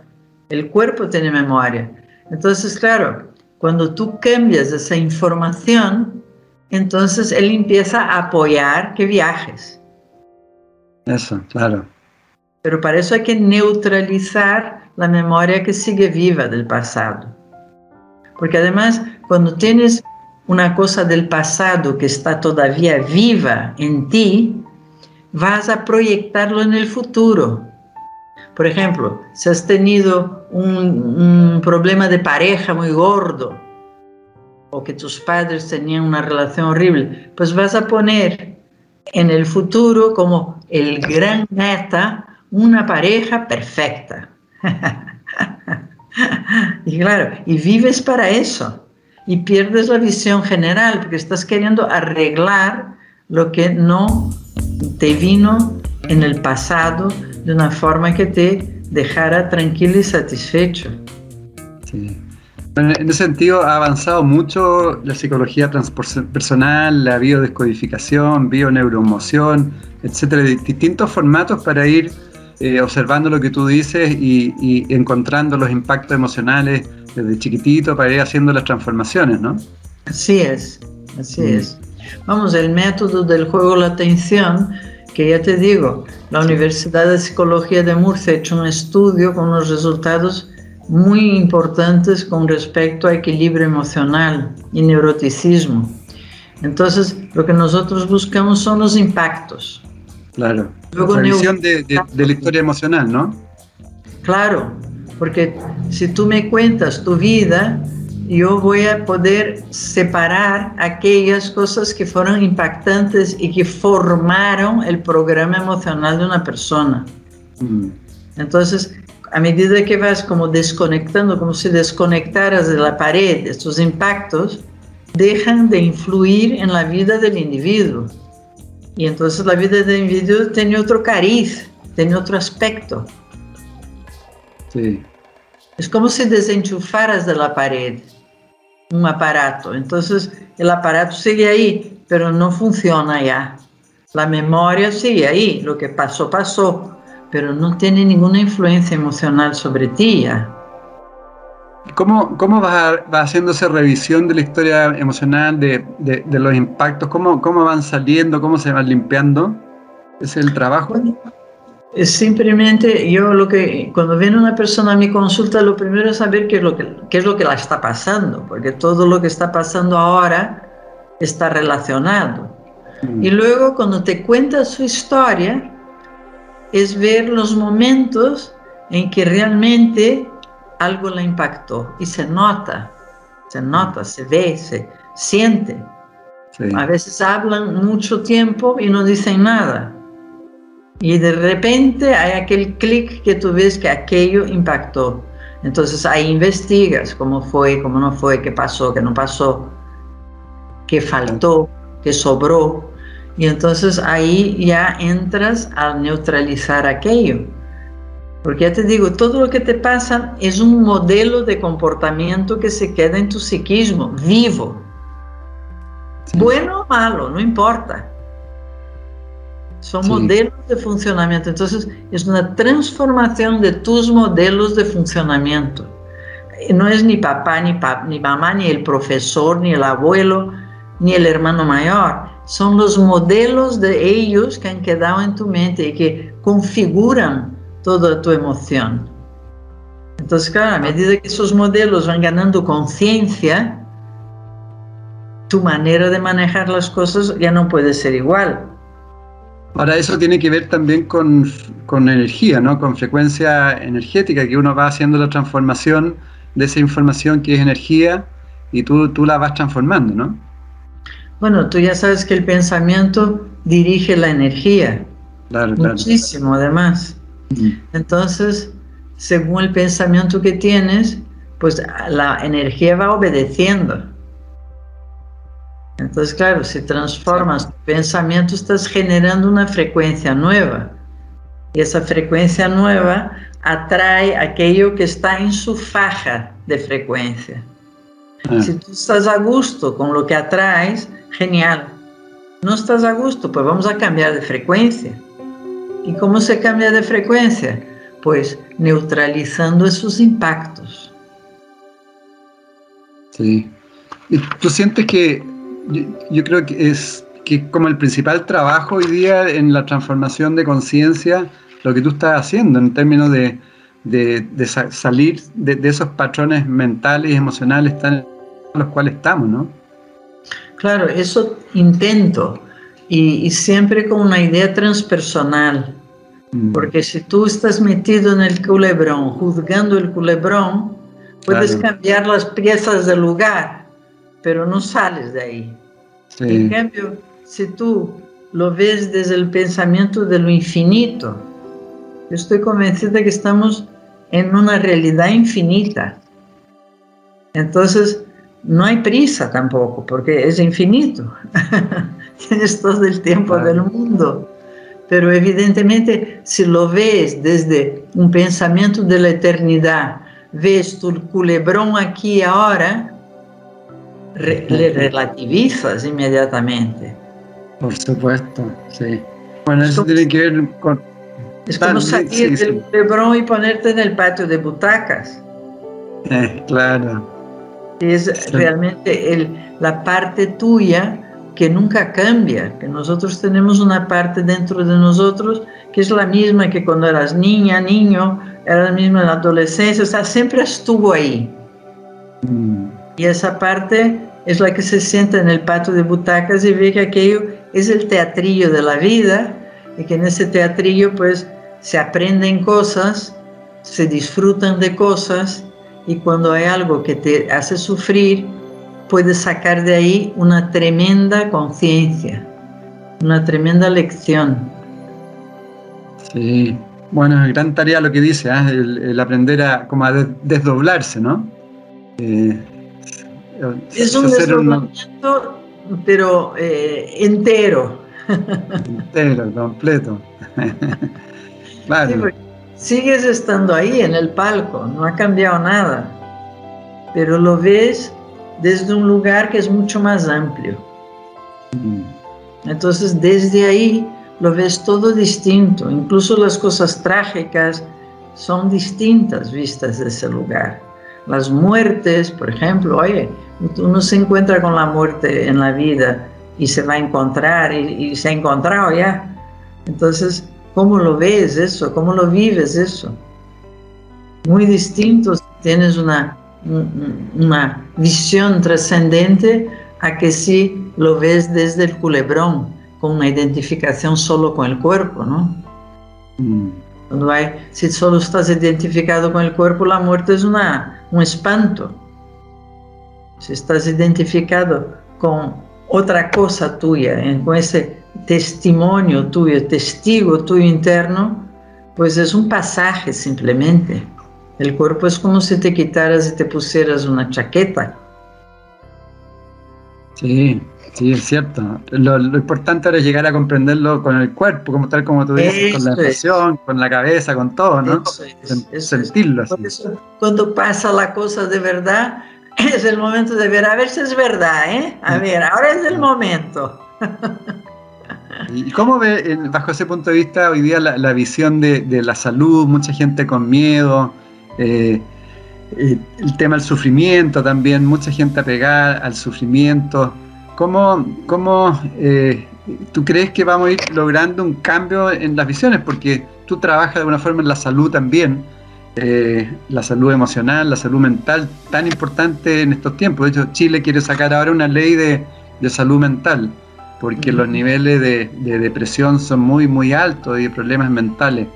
El cuerpo tiene memoria. Entonces, claro, cuando tú cambias esa información, entonces él empieza a apoyar que viajes. Eso, claro. Pero para eso hay que neutralizar la memoria que sigue viva del pasado. Porque además, cuando tienes una cosa del pasado que está todavía viva en ti, vas a proyectarlo en el futuro. Por ejemplo, si has tenido un, problema de pareja muy gordo, o que tus padres tenían una relación horrible, pues vas a poner en el futuro como el gran meta una pareja perfecta. y claro, y vives para eso y pierdes la visión general porque estás queriendo arreglar lo que no te vino en el pasado de una forma que te dejara tranquilo y satisfecho. Sí. En ese sentido ha avanzado mucho la psicología transpersonal, la biodescodificación, bioneuromoción, etcétera, distintos formatos para ir eh, observando lo que tú dices y, encontrando los impactos emocionales desde chiquitito para ir haciendo las transformaciones, ¿no? Así es, así mm. es. Vamos, el método del juego la atención, que ya te digo, la Universidad de Psicología de Murcia ha hecho un estudio con unos resultados muy importantes con respecto a equilibrio emocional y neuroticismo. Entonces, lo que nosotros buscamos son los impactos. Claro. Luego, revisión de, de, la historia emocional, ¿no? Claro, porque si tú me cuentas tu vida, yo voy a poder separar aquellas cosas que fueron impactantes y que formaron el programa emocional de una persona. Mm. Entonces, a medida que vas como desconectando, como si desconectaras de la pared estos impactos, dejan de influir en la vida del individuo. Y entonces la vida del individuo tiene otro cariz, tiene otro aspecto. Sí. Es como si desenchufaras de la pared un aparato. Entonces el aparato sigue ahí, pero no funciona ya. La memoria sigue ahí, lo que pasó, pasó pero no tiene ninguna influencia emocional sobre ti ya. ¿Cómo, cómo vas, haciendo esa revisión de la historia emocional, de, de, los impactos? ¿Cómo, ¿Cómo van saliendo? ¿Cómo se van limpiando? ¿Es el trabajo? Simplemente yo lo que, cuando viene una persona a mi consulta, lo primero es saber qué es lo que, qué es lo que la está pasando, porque todo lo que está pasando ahora está relacionado. Mm. Y luego cuando te cuenta su historia, es ver los momentos en que realmente algo la impactó y se nota, se nota, se ve, se siente. A veces hablan mucho tiempo y no dicen nada. Y de repente hay aquel clic que tú ves que aquello impactó. Entonces ahí investigas cómo fue, cómo no fue, qué pasó, qué no pasó, qué faltó, qué sobró. Y entonces ahí ya entras a neutralizar aquello. Porque ya te digo, todo lo que te pasa es un modelo de comportamiento que se queda en tu psiquismo, vivo. Bueno o malo, no importa. Son modelos de funcionamiento. Entonces, es una transformación de tus modelos de funcionamiento. No es ni papá, ni, ni mamá, ni el profesor, ni el abuelo, ni el hermano mayor son los modelos de ellos que han quedado en tu mente y que configuran toda tu emoción. Entonces, claro, a medida que esos modelos van ganando conciencia, tu manera de manejar las cosas ya no puede ser igual. Ahora, eso tiene que ver también con, con energía, ¿no? Con frecuencia energética, que uno va haciendo la transformación de esa información que es energía y tú, tú la vas transformando, ¿no? Bueno, tú ya sabes que el pensamiento dirige la energía. Claro, muchísimo además. Entonces, según el pensamiento que tienes, pues la energía va obedeciendo. Entonces, claro, si transformas tu pensamiento, estás generando una frecuencia nueva. Y esa frecuencia nueva atrae aquello que está en su faja de frecuencia. Ah. Si tú estás a gusto con lo que atraes, genial. No estás a gusto, pues vamos a cambiar de frecuencia. ¿Y cómo se cambia de frecuencia? Pues neutralizando esos impactos. Sí. ¿Y tú sientes que yo, creo que es que como el principal trabajo hoy día en la transformación de conciencia, lo que tú estás haciendo en términos de, salir de, de, esos patrones mentales y emocionales tan los cuales estamos, ¿no? Claro, eso intento y, siempre con una idea transpersonal. Mm. Porque si tú estás metido en el culebrón, juzgando el culebrón, puedes cambiar las piezas del lugar, pero no sales de ahí. En cambio, si tú lo ves desde el pensamiento de lo infinito, yo estoy convencida que estamos en una realidad infinita. Entonces, no hay prisa tampoco, porque es infinito. Tienes todo el tiempo del mundo. Pero evidentemente, si lo ves desde un pensamiento de la eternidad, ves tu culebrón aquí ahora, le relativizas inmediatamente. Por supuesto, sí. Bueno, eso tiene que ver con... Es como salir del culebrón y ponerte en el patio de butacas. Eh, claro. Es realmente el, la parte tuya que nunca cambia, que nosotros tenemos una parte dentro de nosotros que es la misma que cuando eras niña, niño, era la misma en la adolescencia, o sea, siempre estuvo ahí. Mm. Y esa parte es la que se sienta en el patio de butacas y ve que aquello es el teatrillo de la vida y que en ese teatrillo pues se aprenden cosas, se disfrutan de cosas y cuando hay algo que te hace sufrir, puedes sacar de ahí una tremenda conciencia, una tremenda lección. Sí, bueno, es gran tarea lo que dice, ¿ah? el, aprender a, como a desdoblarse, ¿no? Eh, es un desdoblamiento, pero eh, entero. entero, completo. claro. sigues estando ahí en el palco, no ha cambiado nada, pero lo ves desde un lugar que es mucho más amplio. Mm. Entonces, desde ahí lo ves todo distinto, incluso las cosas trágicas son distintas vistas de ese lugar. Las muertes, por ejemplo, oye, uno se encuentra con la muerte en la vida y se va a encontrar y, se ha encontrado ya. Entonces, ¿cómo lo ves eso? ¿Cómo lo vives eso? Muy distinto tienes una una visión trascendente a que si lo ves desde el culebrón, con una identificación solo con el cuerpo, ¿no? Mm. Cuando hay, si solo estás identificado con el cuerpo, la muerte es una, un espanto. Si estás identificado con otra cosa tuya, con ese testimonio tuyo, testigo tuyo interno, pues es un pasaje simplemente. El cuerpo es como si te quitaras y te pusieras una chaqueta. Sí, sí, es cierto. Lo, importante era llegar a comprenderlo con el cuerpo, como tal como tú dices, con la emoción, con la cabeza, con todo, ¿no? Sentirlo así. cuando pasa la cosa de verdad, es el momento de ver, a ver si es verdad, ¿eh? A ver, ahora es el momento. ¿Y cómo ve, bajo ese punto de vista, hoy día la, visión de, de, la salud? Mucha gente con miedo, eh, eh, el tema del sufrimiento también, mucha gente apegada al sufrimiento. ¿Cómo, cómo eh, tú crees que vamos a ir logrando un cambio en las visiones? Porque tú trabajas de alguna forma en la salud también, la salud emocional, la salud mental, tan importante en estos tiempos. De hecho, Chile quiere sacar ahora una ley de, salud mental, porque los niveles de, de, depresión son muy, muy altos y problemas mentales.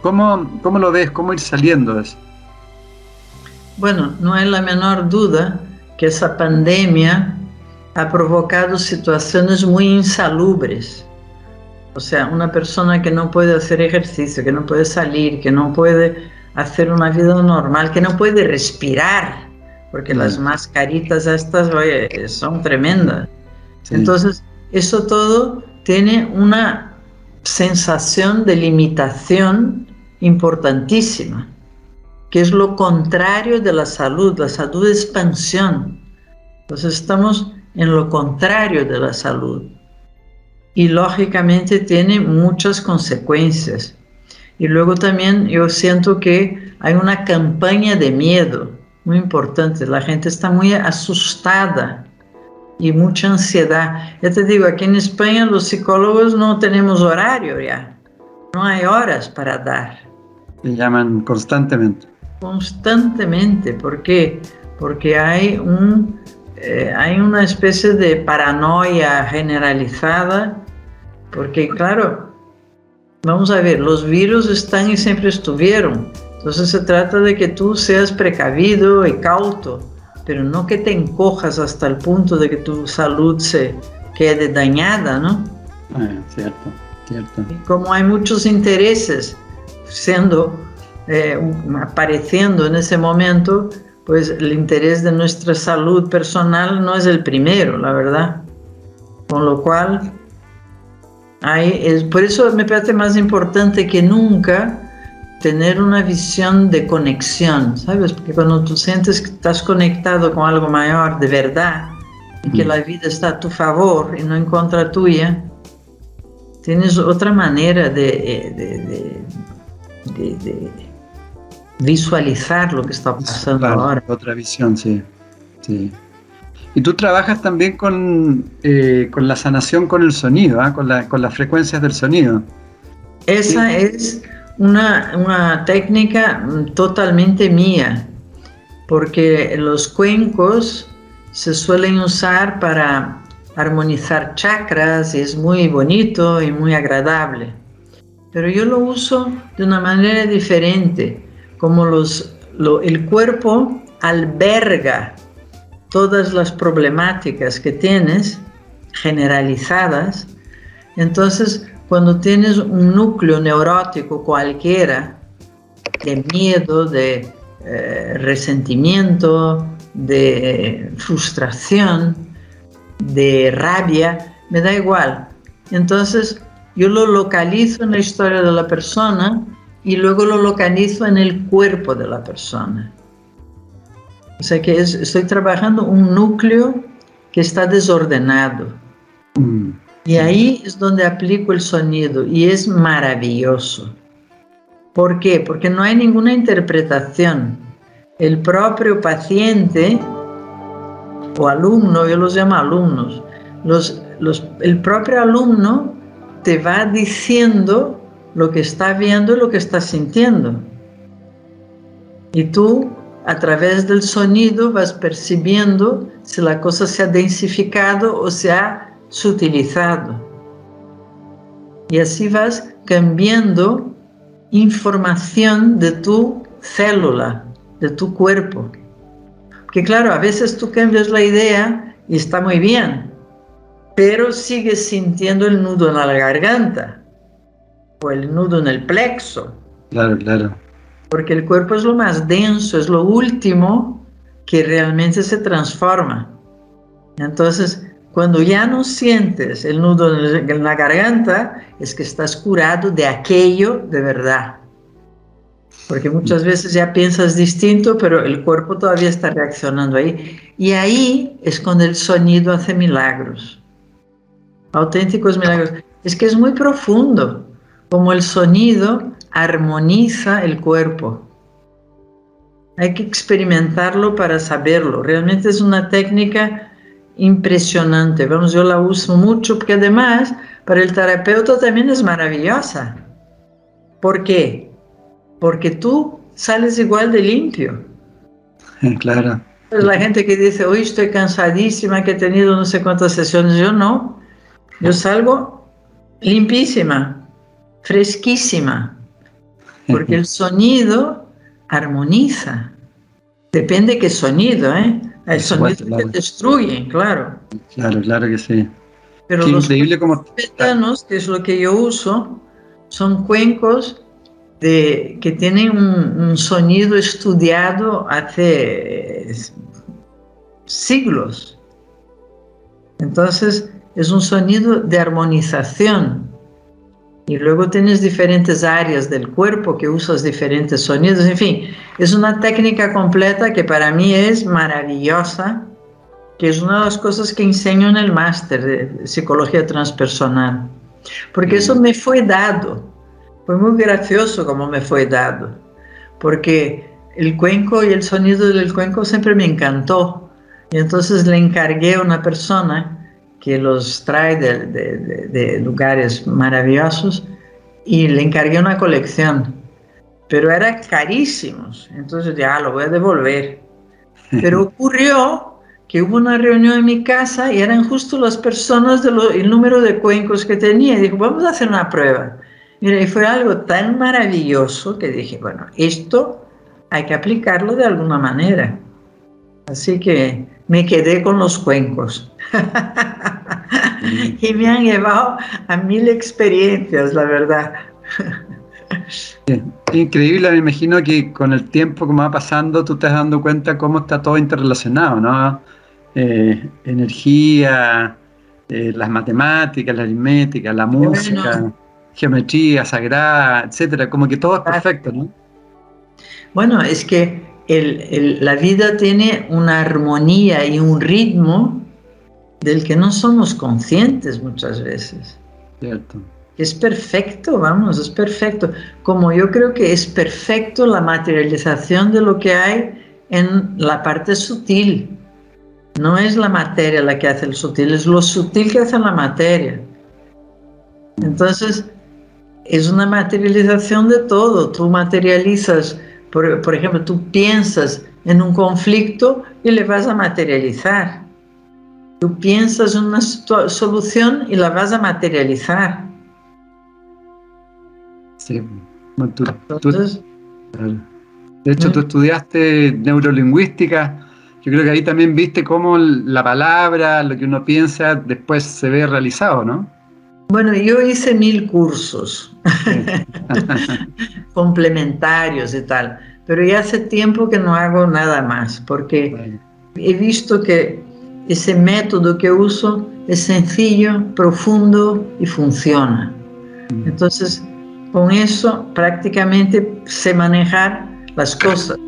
¿Cómo, ¿Cómo lo ves? ¿Cómo ir saliendo de eso? Bueno, no hay la menor duda que esa pandemia ha provocado situaciones muy insalubres. O sea, una persona que no puede hacer ejercicio, que no puede salir, que no puede hacer una vida normal, que no puede respirar, porque las mm. mascaritas estas son tremendas. Entonces, eso todo tiene una sensación de limitación importantísima que es lo contrario de la salud. La salud es expansión. Entonces estamos en lo contrario de la salud. Y lógicamente tiene muchas consecuencias. Y luego también yo siento que hay una campaña de miedo muy importante. La gente está muy asustada y mucha ansiedad. Ya te digo, aquí en España los psicólogos no tenemos horario ya. No hay horas para dar. Me llaman constantemente constantemente. ¿Por qué? Porque hay, un, eh, hay una especie de paranoia generalizada, porque claro, vamos a ver, los virus están y siempre estuvieron. Entonces se trata de que tú seas precavido y cauto, pero no que te encojas hasta el punto de que tu salud se quede dañada, ¿no? Ah, cierto, cierto. Y como hay muchos intereses siendo eh, apareciendo en ese momento, pues el interés de nuestra salud personal no es el primero, la verdad. Con lo cual, hay, es, por eso me parece más importante que nunca tener una visión de conexión, ¿sabes? Porque cuando tú sientes que estás conectado con algo mayor de verdad y que mm. la vida está a tu favor y no en contra tuya, tienes otra manera de, de, visualizar lo que está pasando ahora. Otra visión, sí. sí. Y tú trabajas también con, eh, con la sanación con el sonido, ¿ah? con, la, con las frecuencias del sonido. Esa es una, una técnica totalmente mía, porque los cuencos se suelen usar para armonizar chakras y es muy bonito y muy agradable. Pero yo lo uso de una manera diferente, como los, el cuerpo alberga todas las problemáticas que tienes generalizadas, entonces cuando tienes un núcleo neurótico cualquiera, de miedo, de eh, resentimiento, de frustración, de rabia, me da igual. Entonces yo lo localizo en la historia de la persona y luego lo localizo en el cuerpo de la persona. O sea que estoy trabajando un núcleo que está desordenado. Mm. Y ahí es donde aplico el sonido y es maravilloso. ¿Por qué? Porque no hay ninguna interpretación. El propio paciente o alumno, yo los llamo alumnos, los, el propio alumno te va diciendo lo que está viendo y lo que está sintiendo. Y tú, a través del sonido, vas percibiendo si la cosa se ha densificado o se ha sutilizado. Y así vas cambiando información de tu célula, de tu cuerpo. Que claro, a veces tú cambias la idea y está muy bien, pero sigues sintiendo el nudo en la garganta o el nudo en el plexo. Claro, claro. Porque el cuerpo es lo más denso, es lo último que realmente se transforma. Entonces, cuando ya no sientes el nudo en la garganta, es que estás curado de aquello de verdad. Porque muchas veces ya piensas distinto, pero el cuerpo todavía está reaccionando ahí. Y ahí es cuando el sonido hace milagros. Auténticos milagros. Es que es muy profundo, como el sonido armoniza el cuerpo. Hay que experimentarlo para saberlo. Realmente es una técnica impresionante. Vamos, yo la uso mucho porque además para el terapeuta también es maravillosa. ¿Por qué? Porque tú sales igual de limpio. Claro. La gente que dice, hoy estoy cansadísima, que he tenido no sé cuántas sesiones, yo no. Yo salgo limpísima, fresquísima, porque el sonido armoniza. Depende qué sonido, ¿eh? Hay sonidos que destruyen, claro. Claro, claro que sí. Pero los increíble como... que es lo que yo uso, son cuencos de, que tienen un, sonido estudiado hace siglos. Entonces, es un sonido de armonización. Y luego tienes diferentes áreas del cuerpo que usas diferentes sonidos. En fin, es una técnica completa que para mí es maravillosa, que es una de las cosas que enseño en el máster de psicología transpersonal. Porque eso me fue dado. Fue muy gracioso como me fue dado. Porque el cuenco y el sonido del cuenco siempre me encantó. Y entonces le encargué a una persona que los trae de, lugares maravillosos y le encargué una colección, pero eran carísimos, entonces ya ah, lo voy a devolver. Pero ocurrió que hubo una reunión en mi casa y eran justo las personas del número de cuencos que tenía. Y dijo, vamos a hacer una prueba. Mira, y fue algo tan maravilloso que dije, bueno, esto hay que aplicarlo de alguna manera. Así que me quedé con los cuencos. y me han llevado a mil experiencias, la verdad. Increíble, me imagino que con el tiempo como va pasando, tú te estás dando cuenta cómo está todo interrelacionado, ¿no? Eh, energía, eh, las matemáticas, la aritmética, la música. geometría sagrada, etcétera, como que todo es perfecto, ¿no? Bueno, es que la vida tiene una armonía y un ritmo del que no somos conscientes muchas veces. Cierto. Es perfecto, vamos, es perfecto. Como yo creo que es perfecto la materialización de lo que hay en la parte sutil. No es la materia la que hace el sutil, es lo sutil que hace la materia. Entonces, es una materialización de todo. Tú materializas, por, por ejemplo, tú piensas en un conflicto y le vas a materializar. Tú piensas en una solución y la vas a materializar. Sí, de hecho, tú estudiaste neurolingüística. Yo creo que ahí también viste cómo la palabra, lo que uno piensa, después se ve realizado, ¿no? Bueno, yo hice mil cursos complementarios y tal, pero ya hace tiempo que no hago nada más, porque he visto que ese método que uso es sencillo, profundo y funciona. Mm. Entonces, con eso prácticamente sé manejar las cosas.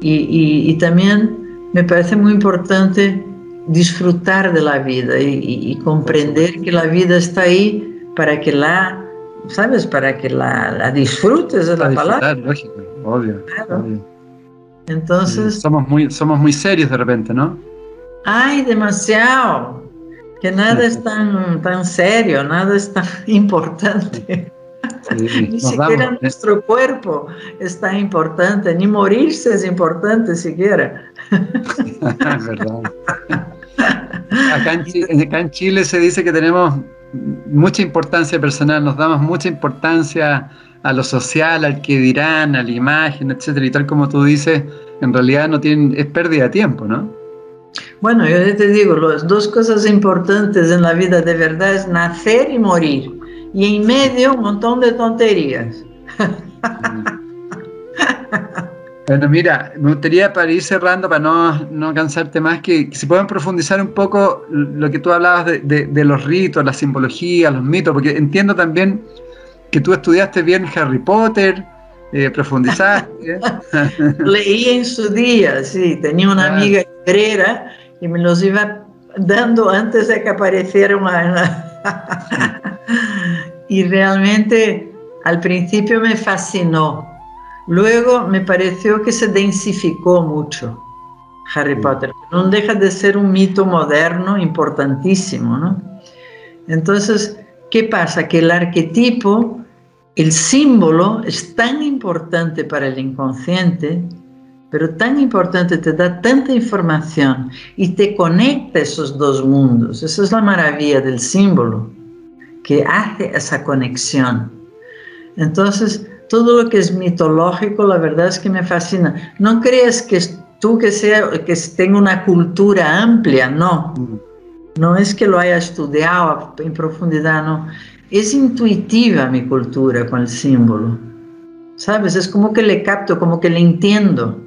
Y, también me parece muy importante disfrutar de la vida y, comprender que la vida está ahí para que la, ¿sabes? Para que la, disfrutes, de la palabra. Lógico, obvio, Entonces... somos, muy, somos muy serios de repente, ¿no? Ay, demasiado. Que nada es tan, tan serio, nada es tan importante. ni siquiera nuestro cuerpo es tan importante, ni morirse es importante siquiera. verdad. Acá en, acá en Chile se dice que tenemos mucha importancia personal, nos damos mucha importancia a lo social, al que dirán, a la imagen, etcétera, y tal como tú dices, en realidad no tienen, es pérdida de tiempo, ¿no? Bueno, yo te digo, las dos cosas importantes en la vida de verdad es nacer y morir. Y en medio un montón de tonterías. Bueno, mira, me gustaría para ir cerrando, para no, no cansarte más, que, si pueden profundizar un poco lo que tú hablabas de, de, los ritos, la simbología, los mitos, porque entiendo también que tú estudiaste bien Harry Potter, eh, profundizaste. Leí en su día, sí, tenía una amiga herrera y me los iba dando antes de que apareciera una... y realmente al principio me fascinó. Luego me pareció que se densificó mucho Harry Potter. No deja de ser un mito moderno importantísimo, ¿no? Entonces, ¿qué pasa? Que el arquetipo, el símbolo es tan importante para el inconsciente, pero tan importante, te da tanta información y te conecta esos dos mundos. Esa es la maravilla del símbolo que hace esa conexión. Entonces, todo lo que es mitológico, la verdad es que me fascina. No crees que tú que, sea, que tenga una cultura amplia, no. No es que lo haya estudiado en profundidad, no. Es intuitiva mi cultura con el símbolo. ¿Sabes? Es como que le capto, como que le entiendo.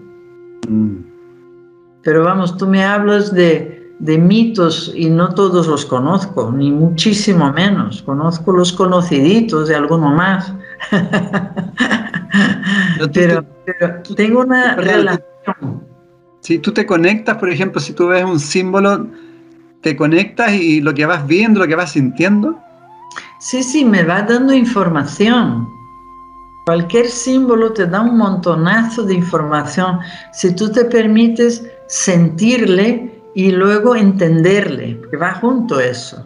Pero vamos, tú me hablas de, de mitos y no todos los conozco, ni muchísimo menos. Conozco los conociditos de alguno más. pero, tengo una relación. Si tú te conectas, por ejemplo, si tú ves un símbolo, te conectas y lo que vas viendo, lo que vas sintiendo. Sí, sí, me va dando información. Cualquier símbolo te da un montonazo de información. Si tú te permites sentirle y luego entenderle, que va junto eso.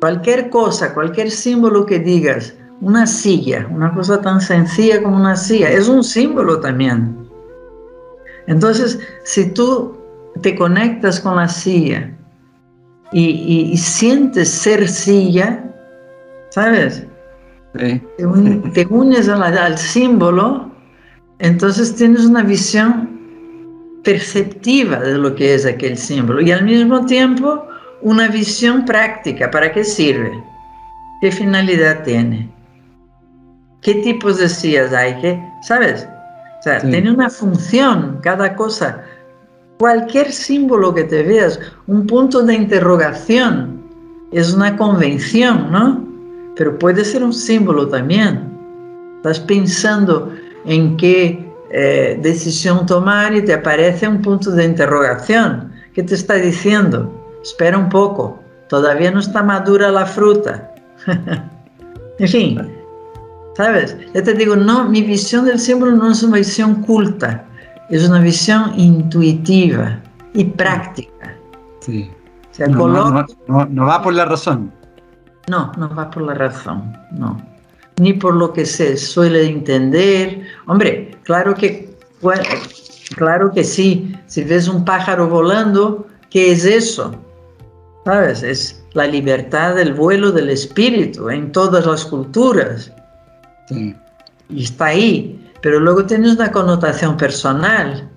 Cualquier cosa, cualquier símbolo que digas, una silla, una cosa tan sencilla como una silla, es un símbolo también. Entonces, si tú te conectas con la silla y, sientes ser silla, ¿sabes? Te, unes al símbolo, entonces tienes una visión perceptiva de lo que es aquel símbolo y al mismo tiempo una visión práctica. ¿Para qué sirve? ¿Qué finalidad tiene? ¿Qué tipos de sillas hay? ¿Qué, ¿Sabes? O sea, tiene una función cada cosa. Cualquier símbolo que te veas, un punto de interrogación, es una convención, ¿no? pero puede ser un símbolo también. Estás pensando en qué eh, decisión tomar y te aparece un punto de interrogación. ¿Qué te está diciendo? Espera un poco, todavía no está madura la fruta. en fin, ¿sabes? Ya te digo, no, mi visión del símbolo no es una visión culta, es una visión intuitiva y práctica. Sí. no, no, va por la razón. No, no va por la razón, no. Ni por lo que se suele entender. Hombre, claro que, claro que sí. Si ves un pájaro volando, ¿qué es eso? ¿Sabes? Es la libertad del vuelo del espíritu en todas las culturas. Y está ahí. Pero luego tienes una connotación personal.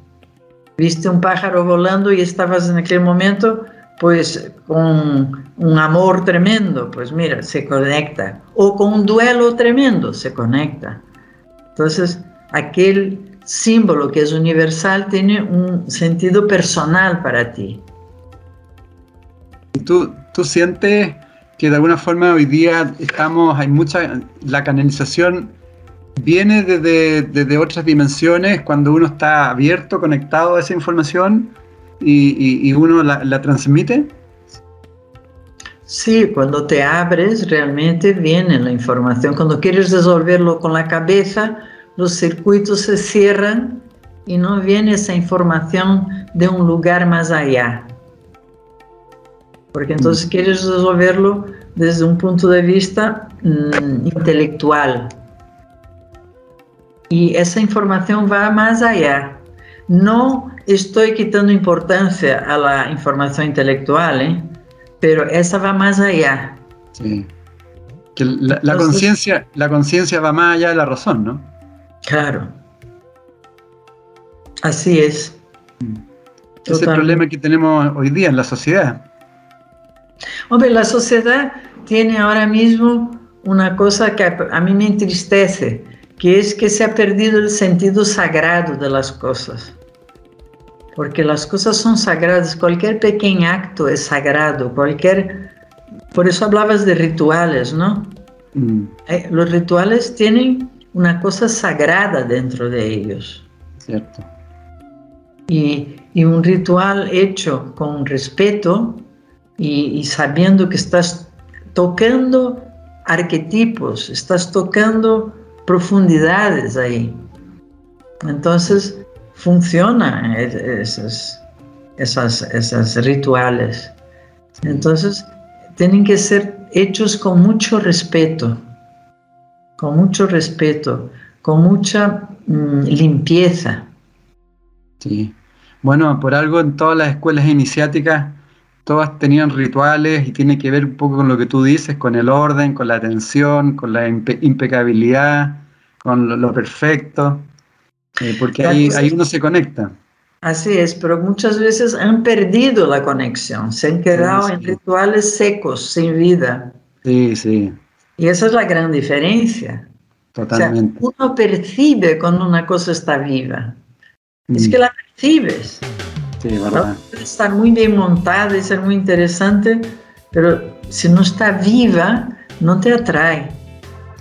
Viste un pájaro volando y estabas en aquel momento pues con un amor tremendo, pues mira, se conecta. O con un duelo tremendo, se conecta. Entonces, aquel símbolo que es universal tiene un sentido personal para ti. ¿Tú, tú sientes que de alguna forma hoy día estamos, hay mucha, la canalización viene desde, desde otras dimensiones cuando uno está abierto, conectado a esa información? y, uno la, transmite? Sí, cuando te abres realmente viene la información. Cuando quieres resolverlo con la cabeza, los circuitos se cierran y no viene esa información de un lugar más allá. Porque entonces mm. quieres resolverlo desde un punto de vista mm, intelectual. Y esa información va más allá. No estoy quitando importancia a la información intelectual, ¿eh? pero esa va más allá. Sí. Que la, conciencia, la conciencia va más allá de la razón, ¿no? Claro. Así es. Mm. Ese problema que tenemos hoy día en la sociedad. Hombre, la sociedad tiene ahora mismo una cosa que a mí me entristece, que es que se ha perdido el sentido sagrado de las cosas porque las cosas son sagradas, cualquier pequeño acto es sagrado, cualquier... Por eso hablabas de rituales, ¿no? Mm. Eh, los rituales tienen una cosa sagrada dentro de ellos. Cierto. Y, un ritual hecho con respeto y, sabiendo que estás tocando arquetipos, estás tocando profundidades ahí. Entonces, funciona esos, esas, esas rituales. Entonces, tienen que ser hechos con mucho respeto, con mucho respeto, con mucha mm, limpieza. Sí. Bueno, por algo en todas las escuelas iniciáticas todas tenían rituales y tiene que ver un poco con lo que tú dices, con el orden, con la atención, con la impecabilidad, con lo perfecto porque ahí, uno se conecta. Así es, pero muchas veces han perdido la conexión, se han quedado en rituales secos, sin vida. Sí, sí. Y esa es la gran diferencia. Totalmente. uno percibe cuando una cosa está viva. Es mm. que la percibes. Sí, verdad. Estar muy bien montada y ser muy interesante, pero si no está viva, no te atrae.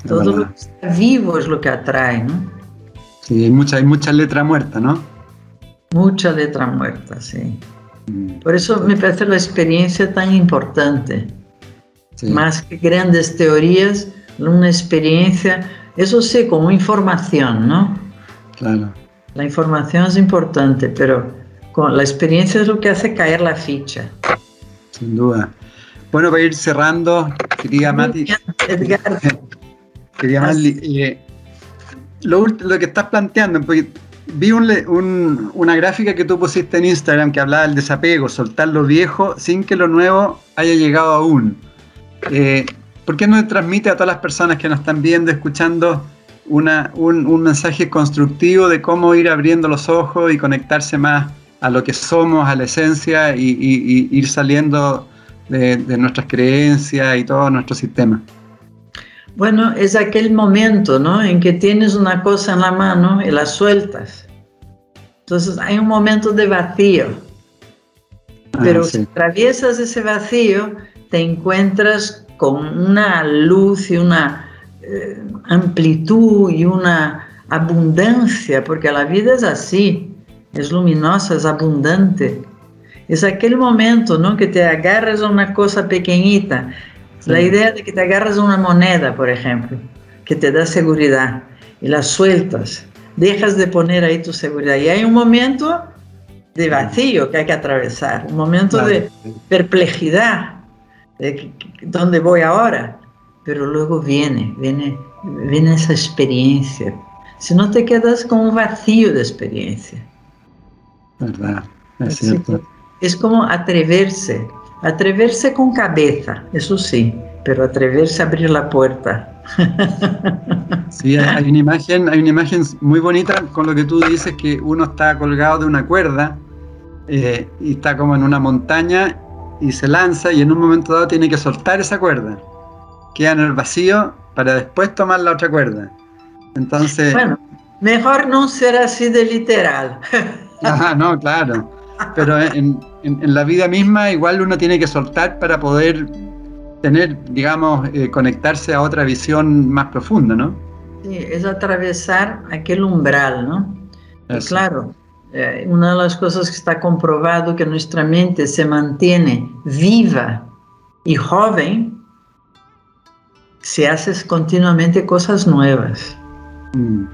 Todo lo que está vivo es lo que atrae, ¿no? Sí, hay mucha, hay mucha letra muerta, ¿no? Mucha letra muerta, sí. Mm. Por eso me parece la experiencia tan importante. Más que grandes teorías, una experiencia, eso sí, como información, ¿no? Claro. La información es importante, pero con la experiencia es lo que hace caer la ficha. Sin duda. Bueno, para ir cerrando, quería Mati. Edgar. quería Mati, lo, que estás planteando, porque vi una gráfica que tú pusiste en Instagram que hablaba del desapego, soltar lo viejo sin que lo nuevo haya llegado aún. Eh, ¿Por qué no transmite a todas las personas que nos están viendo, escuchando, una, un, mensaje constructivo de cómo ir abriendo los ojos y conectarse más a lo que somos, a la esencia y, ir saliendo de, de nuestras creencias y todo nuestro sistema? Bueno, es aquel momento, ¿no? En que tienes una cosa en la mano y la sueltas. Entonces hay un momento de vacío. Ah, Pero si atraviesas ese vacío, te encuentras con una luz y una eh, amplitud y una abundancia, porque la vida es así, es luminosa, es abundante. Es aquel momento, ¿no? Que te agarras a una cosa pequeñita. La idea de que te agarras a una moneda, por ejemplo, que te da seguridad y la sueltas, dejas de poner ahí tu seguridad. Y hay un momento de vacío que hay que atravesar, un momento de perplejidad, de dónde voy ahora. Pero luego viene, viene, viene esa experiencia. Si no te quedas con un vacío de experiencia. Verdad, es. Es como atreverse, atreverse con cabeza, eso sí, pero atreverse a abrir la puerta. Sí, hay una imagen, hay una imagen muy bonita con lo que tú dices que uno está colgado de una cuerda eh, y está como en una montaña y se lanza y en un momento dado tiene que soltar esa cuerda. Queda en el vacío para después tomar la otra cuerda. Entonces... Bueno, mejor no ser así de literal. Ajá, no, claro. Pero en, la vida misma igual uno tiene que soltar para poder tener, digamos, eh, conectarse a otra visión más profunda, ¿no? Sí, es atravesar aquel umbral, ¿no? claro, eh, una de las cosas que está comprobado que nuestra mente se mantiene viva y joven si haces continuamente cosas nuevas. Mm.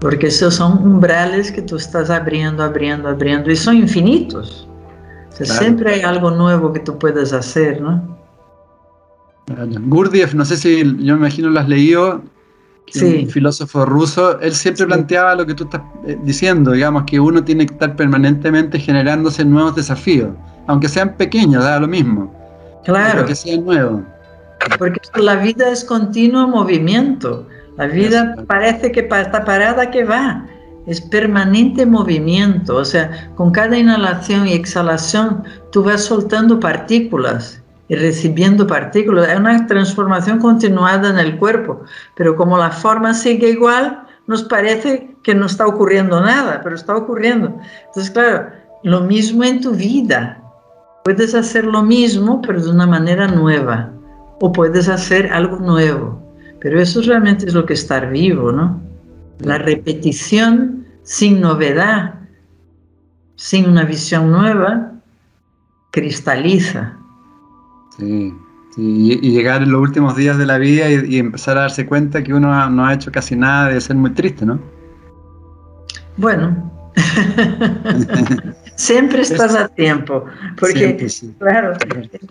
Porque esos son umbrales que tú estás abriendo, abriendo, abriendo, y son infinitos. Siempre hay algo nuevo que tú puedes hacer, ¿no? Gurdjieff, no sé si yo me imagino lo has leído, sí. un filósofo ruso, él siempre planteaba lo que tú estás eh, diciendo, digamos, que uno tiene que estar permanentemente generándose nuevos desafíos, aunque sean pequeños, da lo mismo. Claro. Pero que sean nuevos. Porque la vida es continuo movimiento. La vida parece que está parada que va. Es permanente movimiento. O sea, con cada inhalación y exhalación tú vas soltando partículas y recibiendo partículas. Es una transformación continuada en el cuerpo. Pero como la forma sigue igual, nos parece que no está ocurriendo nada, pero está ocurriendo. Entonces, claro, lo mismo en tu vida. Puedes hacer lo mismo, pero de una manera nueva. O puedes hacer algo nuevo. Pero eso realmente es lo que es estar vivo, ¿no? La repetición sin novedad, sin una visión nueva, cristaliza. Sí, Y, llegar en los últimos días de la vida y, empezar a darse cuenta que uno no ha hecho casi nada de ser muy triste, ¿no? Bueno, Siempre estás a tiempo, porque claro,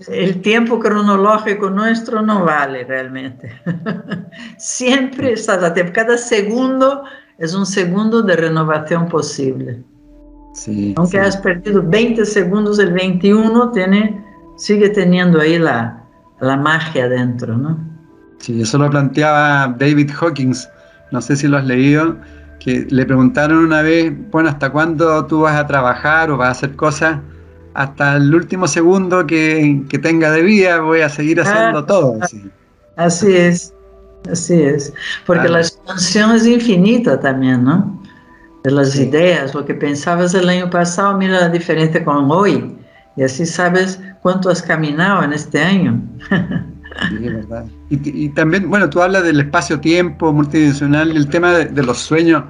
el tiempo cronológico nuestro no vale realmente. Siempre estás a tiempo, cada segundo es un segundo de renovación posible. Aunque has perdido 20 segundos, el 21 tiene, sigue teniendo ahí la, la magia dentro, ¿no? Sí, eso lo planteaba David Hawkins, no sé si lo has leído, que le preguntaron una vez, bueno, ¿hasta cuándo tú vas a trabajar o vas a hacer cosas? Hasta el último segundo que, tenga de vida voy a seguir haciendo ah, todo. Así. es, así es. Porque la expansión es infinita también, ¿no? De las ideas, lo que pensabas el año pasado, mira la diferencia con hoy. Y así sabes cuánto has caminado en este año. Sí, verdad. Y, también, bueno, tú hablas del espacio-tiempo multidimensional, el tema de, los sueños.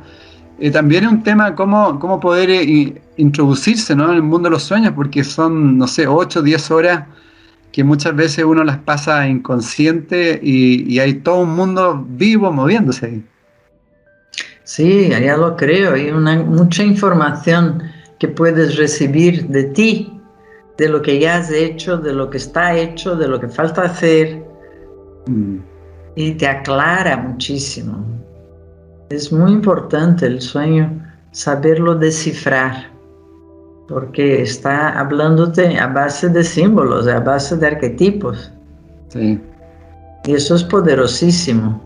Eh, también es un tema cómo, cómo poder eh, introducirse ¿no? en el mundo de los sueños, porque son, no sé, 8 o 10 horas que muchas veces uno las pasa inconsciente y, hay todo un mundo vivo moviéndose ahí. Sí, ya lo creo, hay mucha información que puedes recibir de ti de lo que ya has hecho, de lo que está hecho, de lo que falta hacer. Mm. Y te aclara muchísimo. Es muy importante el sueño saberlo descifrar, porque está hablándote a base de símbolos, a base de arquetipos. Sí. Y eso es poderosísimo.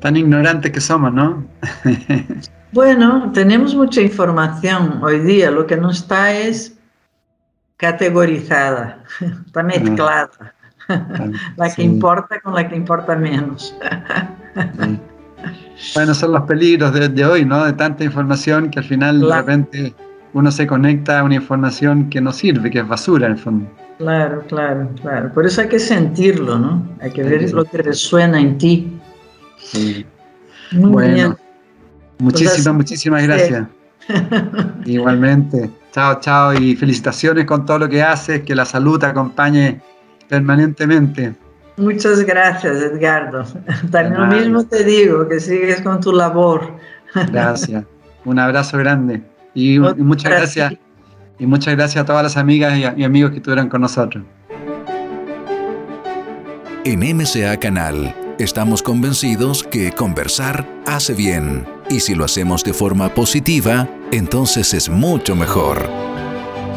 Tan ignorante que somos, ¿no? bueno, tenemos mucha información hoy día, lo que no está es categorizada, está mezclada. la que importa con la que importa menos. Bueno, son los peligros de, hoy, ¿no? De tanta información que al final de repente uno se conecta a una información que no sirve, que es basura en el fondo. Claro, claro, claro. Por eso hay que sentirlo, ¿no? Hay que ver lo que resuena en ti. Sí. Muy bueno, bien. Muchísimas, muchísimas gracias. Igualmente. Chao, chao y felicitaciones con todo lo que haces, que la salud te acompañe permanentemente. Muchas gracias, Edgardo. También lo mismo te digo, que sigues con tu labor. Gracias. Un abrazo grande. Y, muchas gracias. Y muchas gracias a todas las amigas y, y amigos que estuvieron con nosotros. En MCA Canal estamos convencidos que conversar hace bien. Y si lo hacemos de forma positiva, entonces es mucho mejor.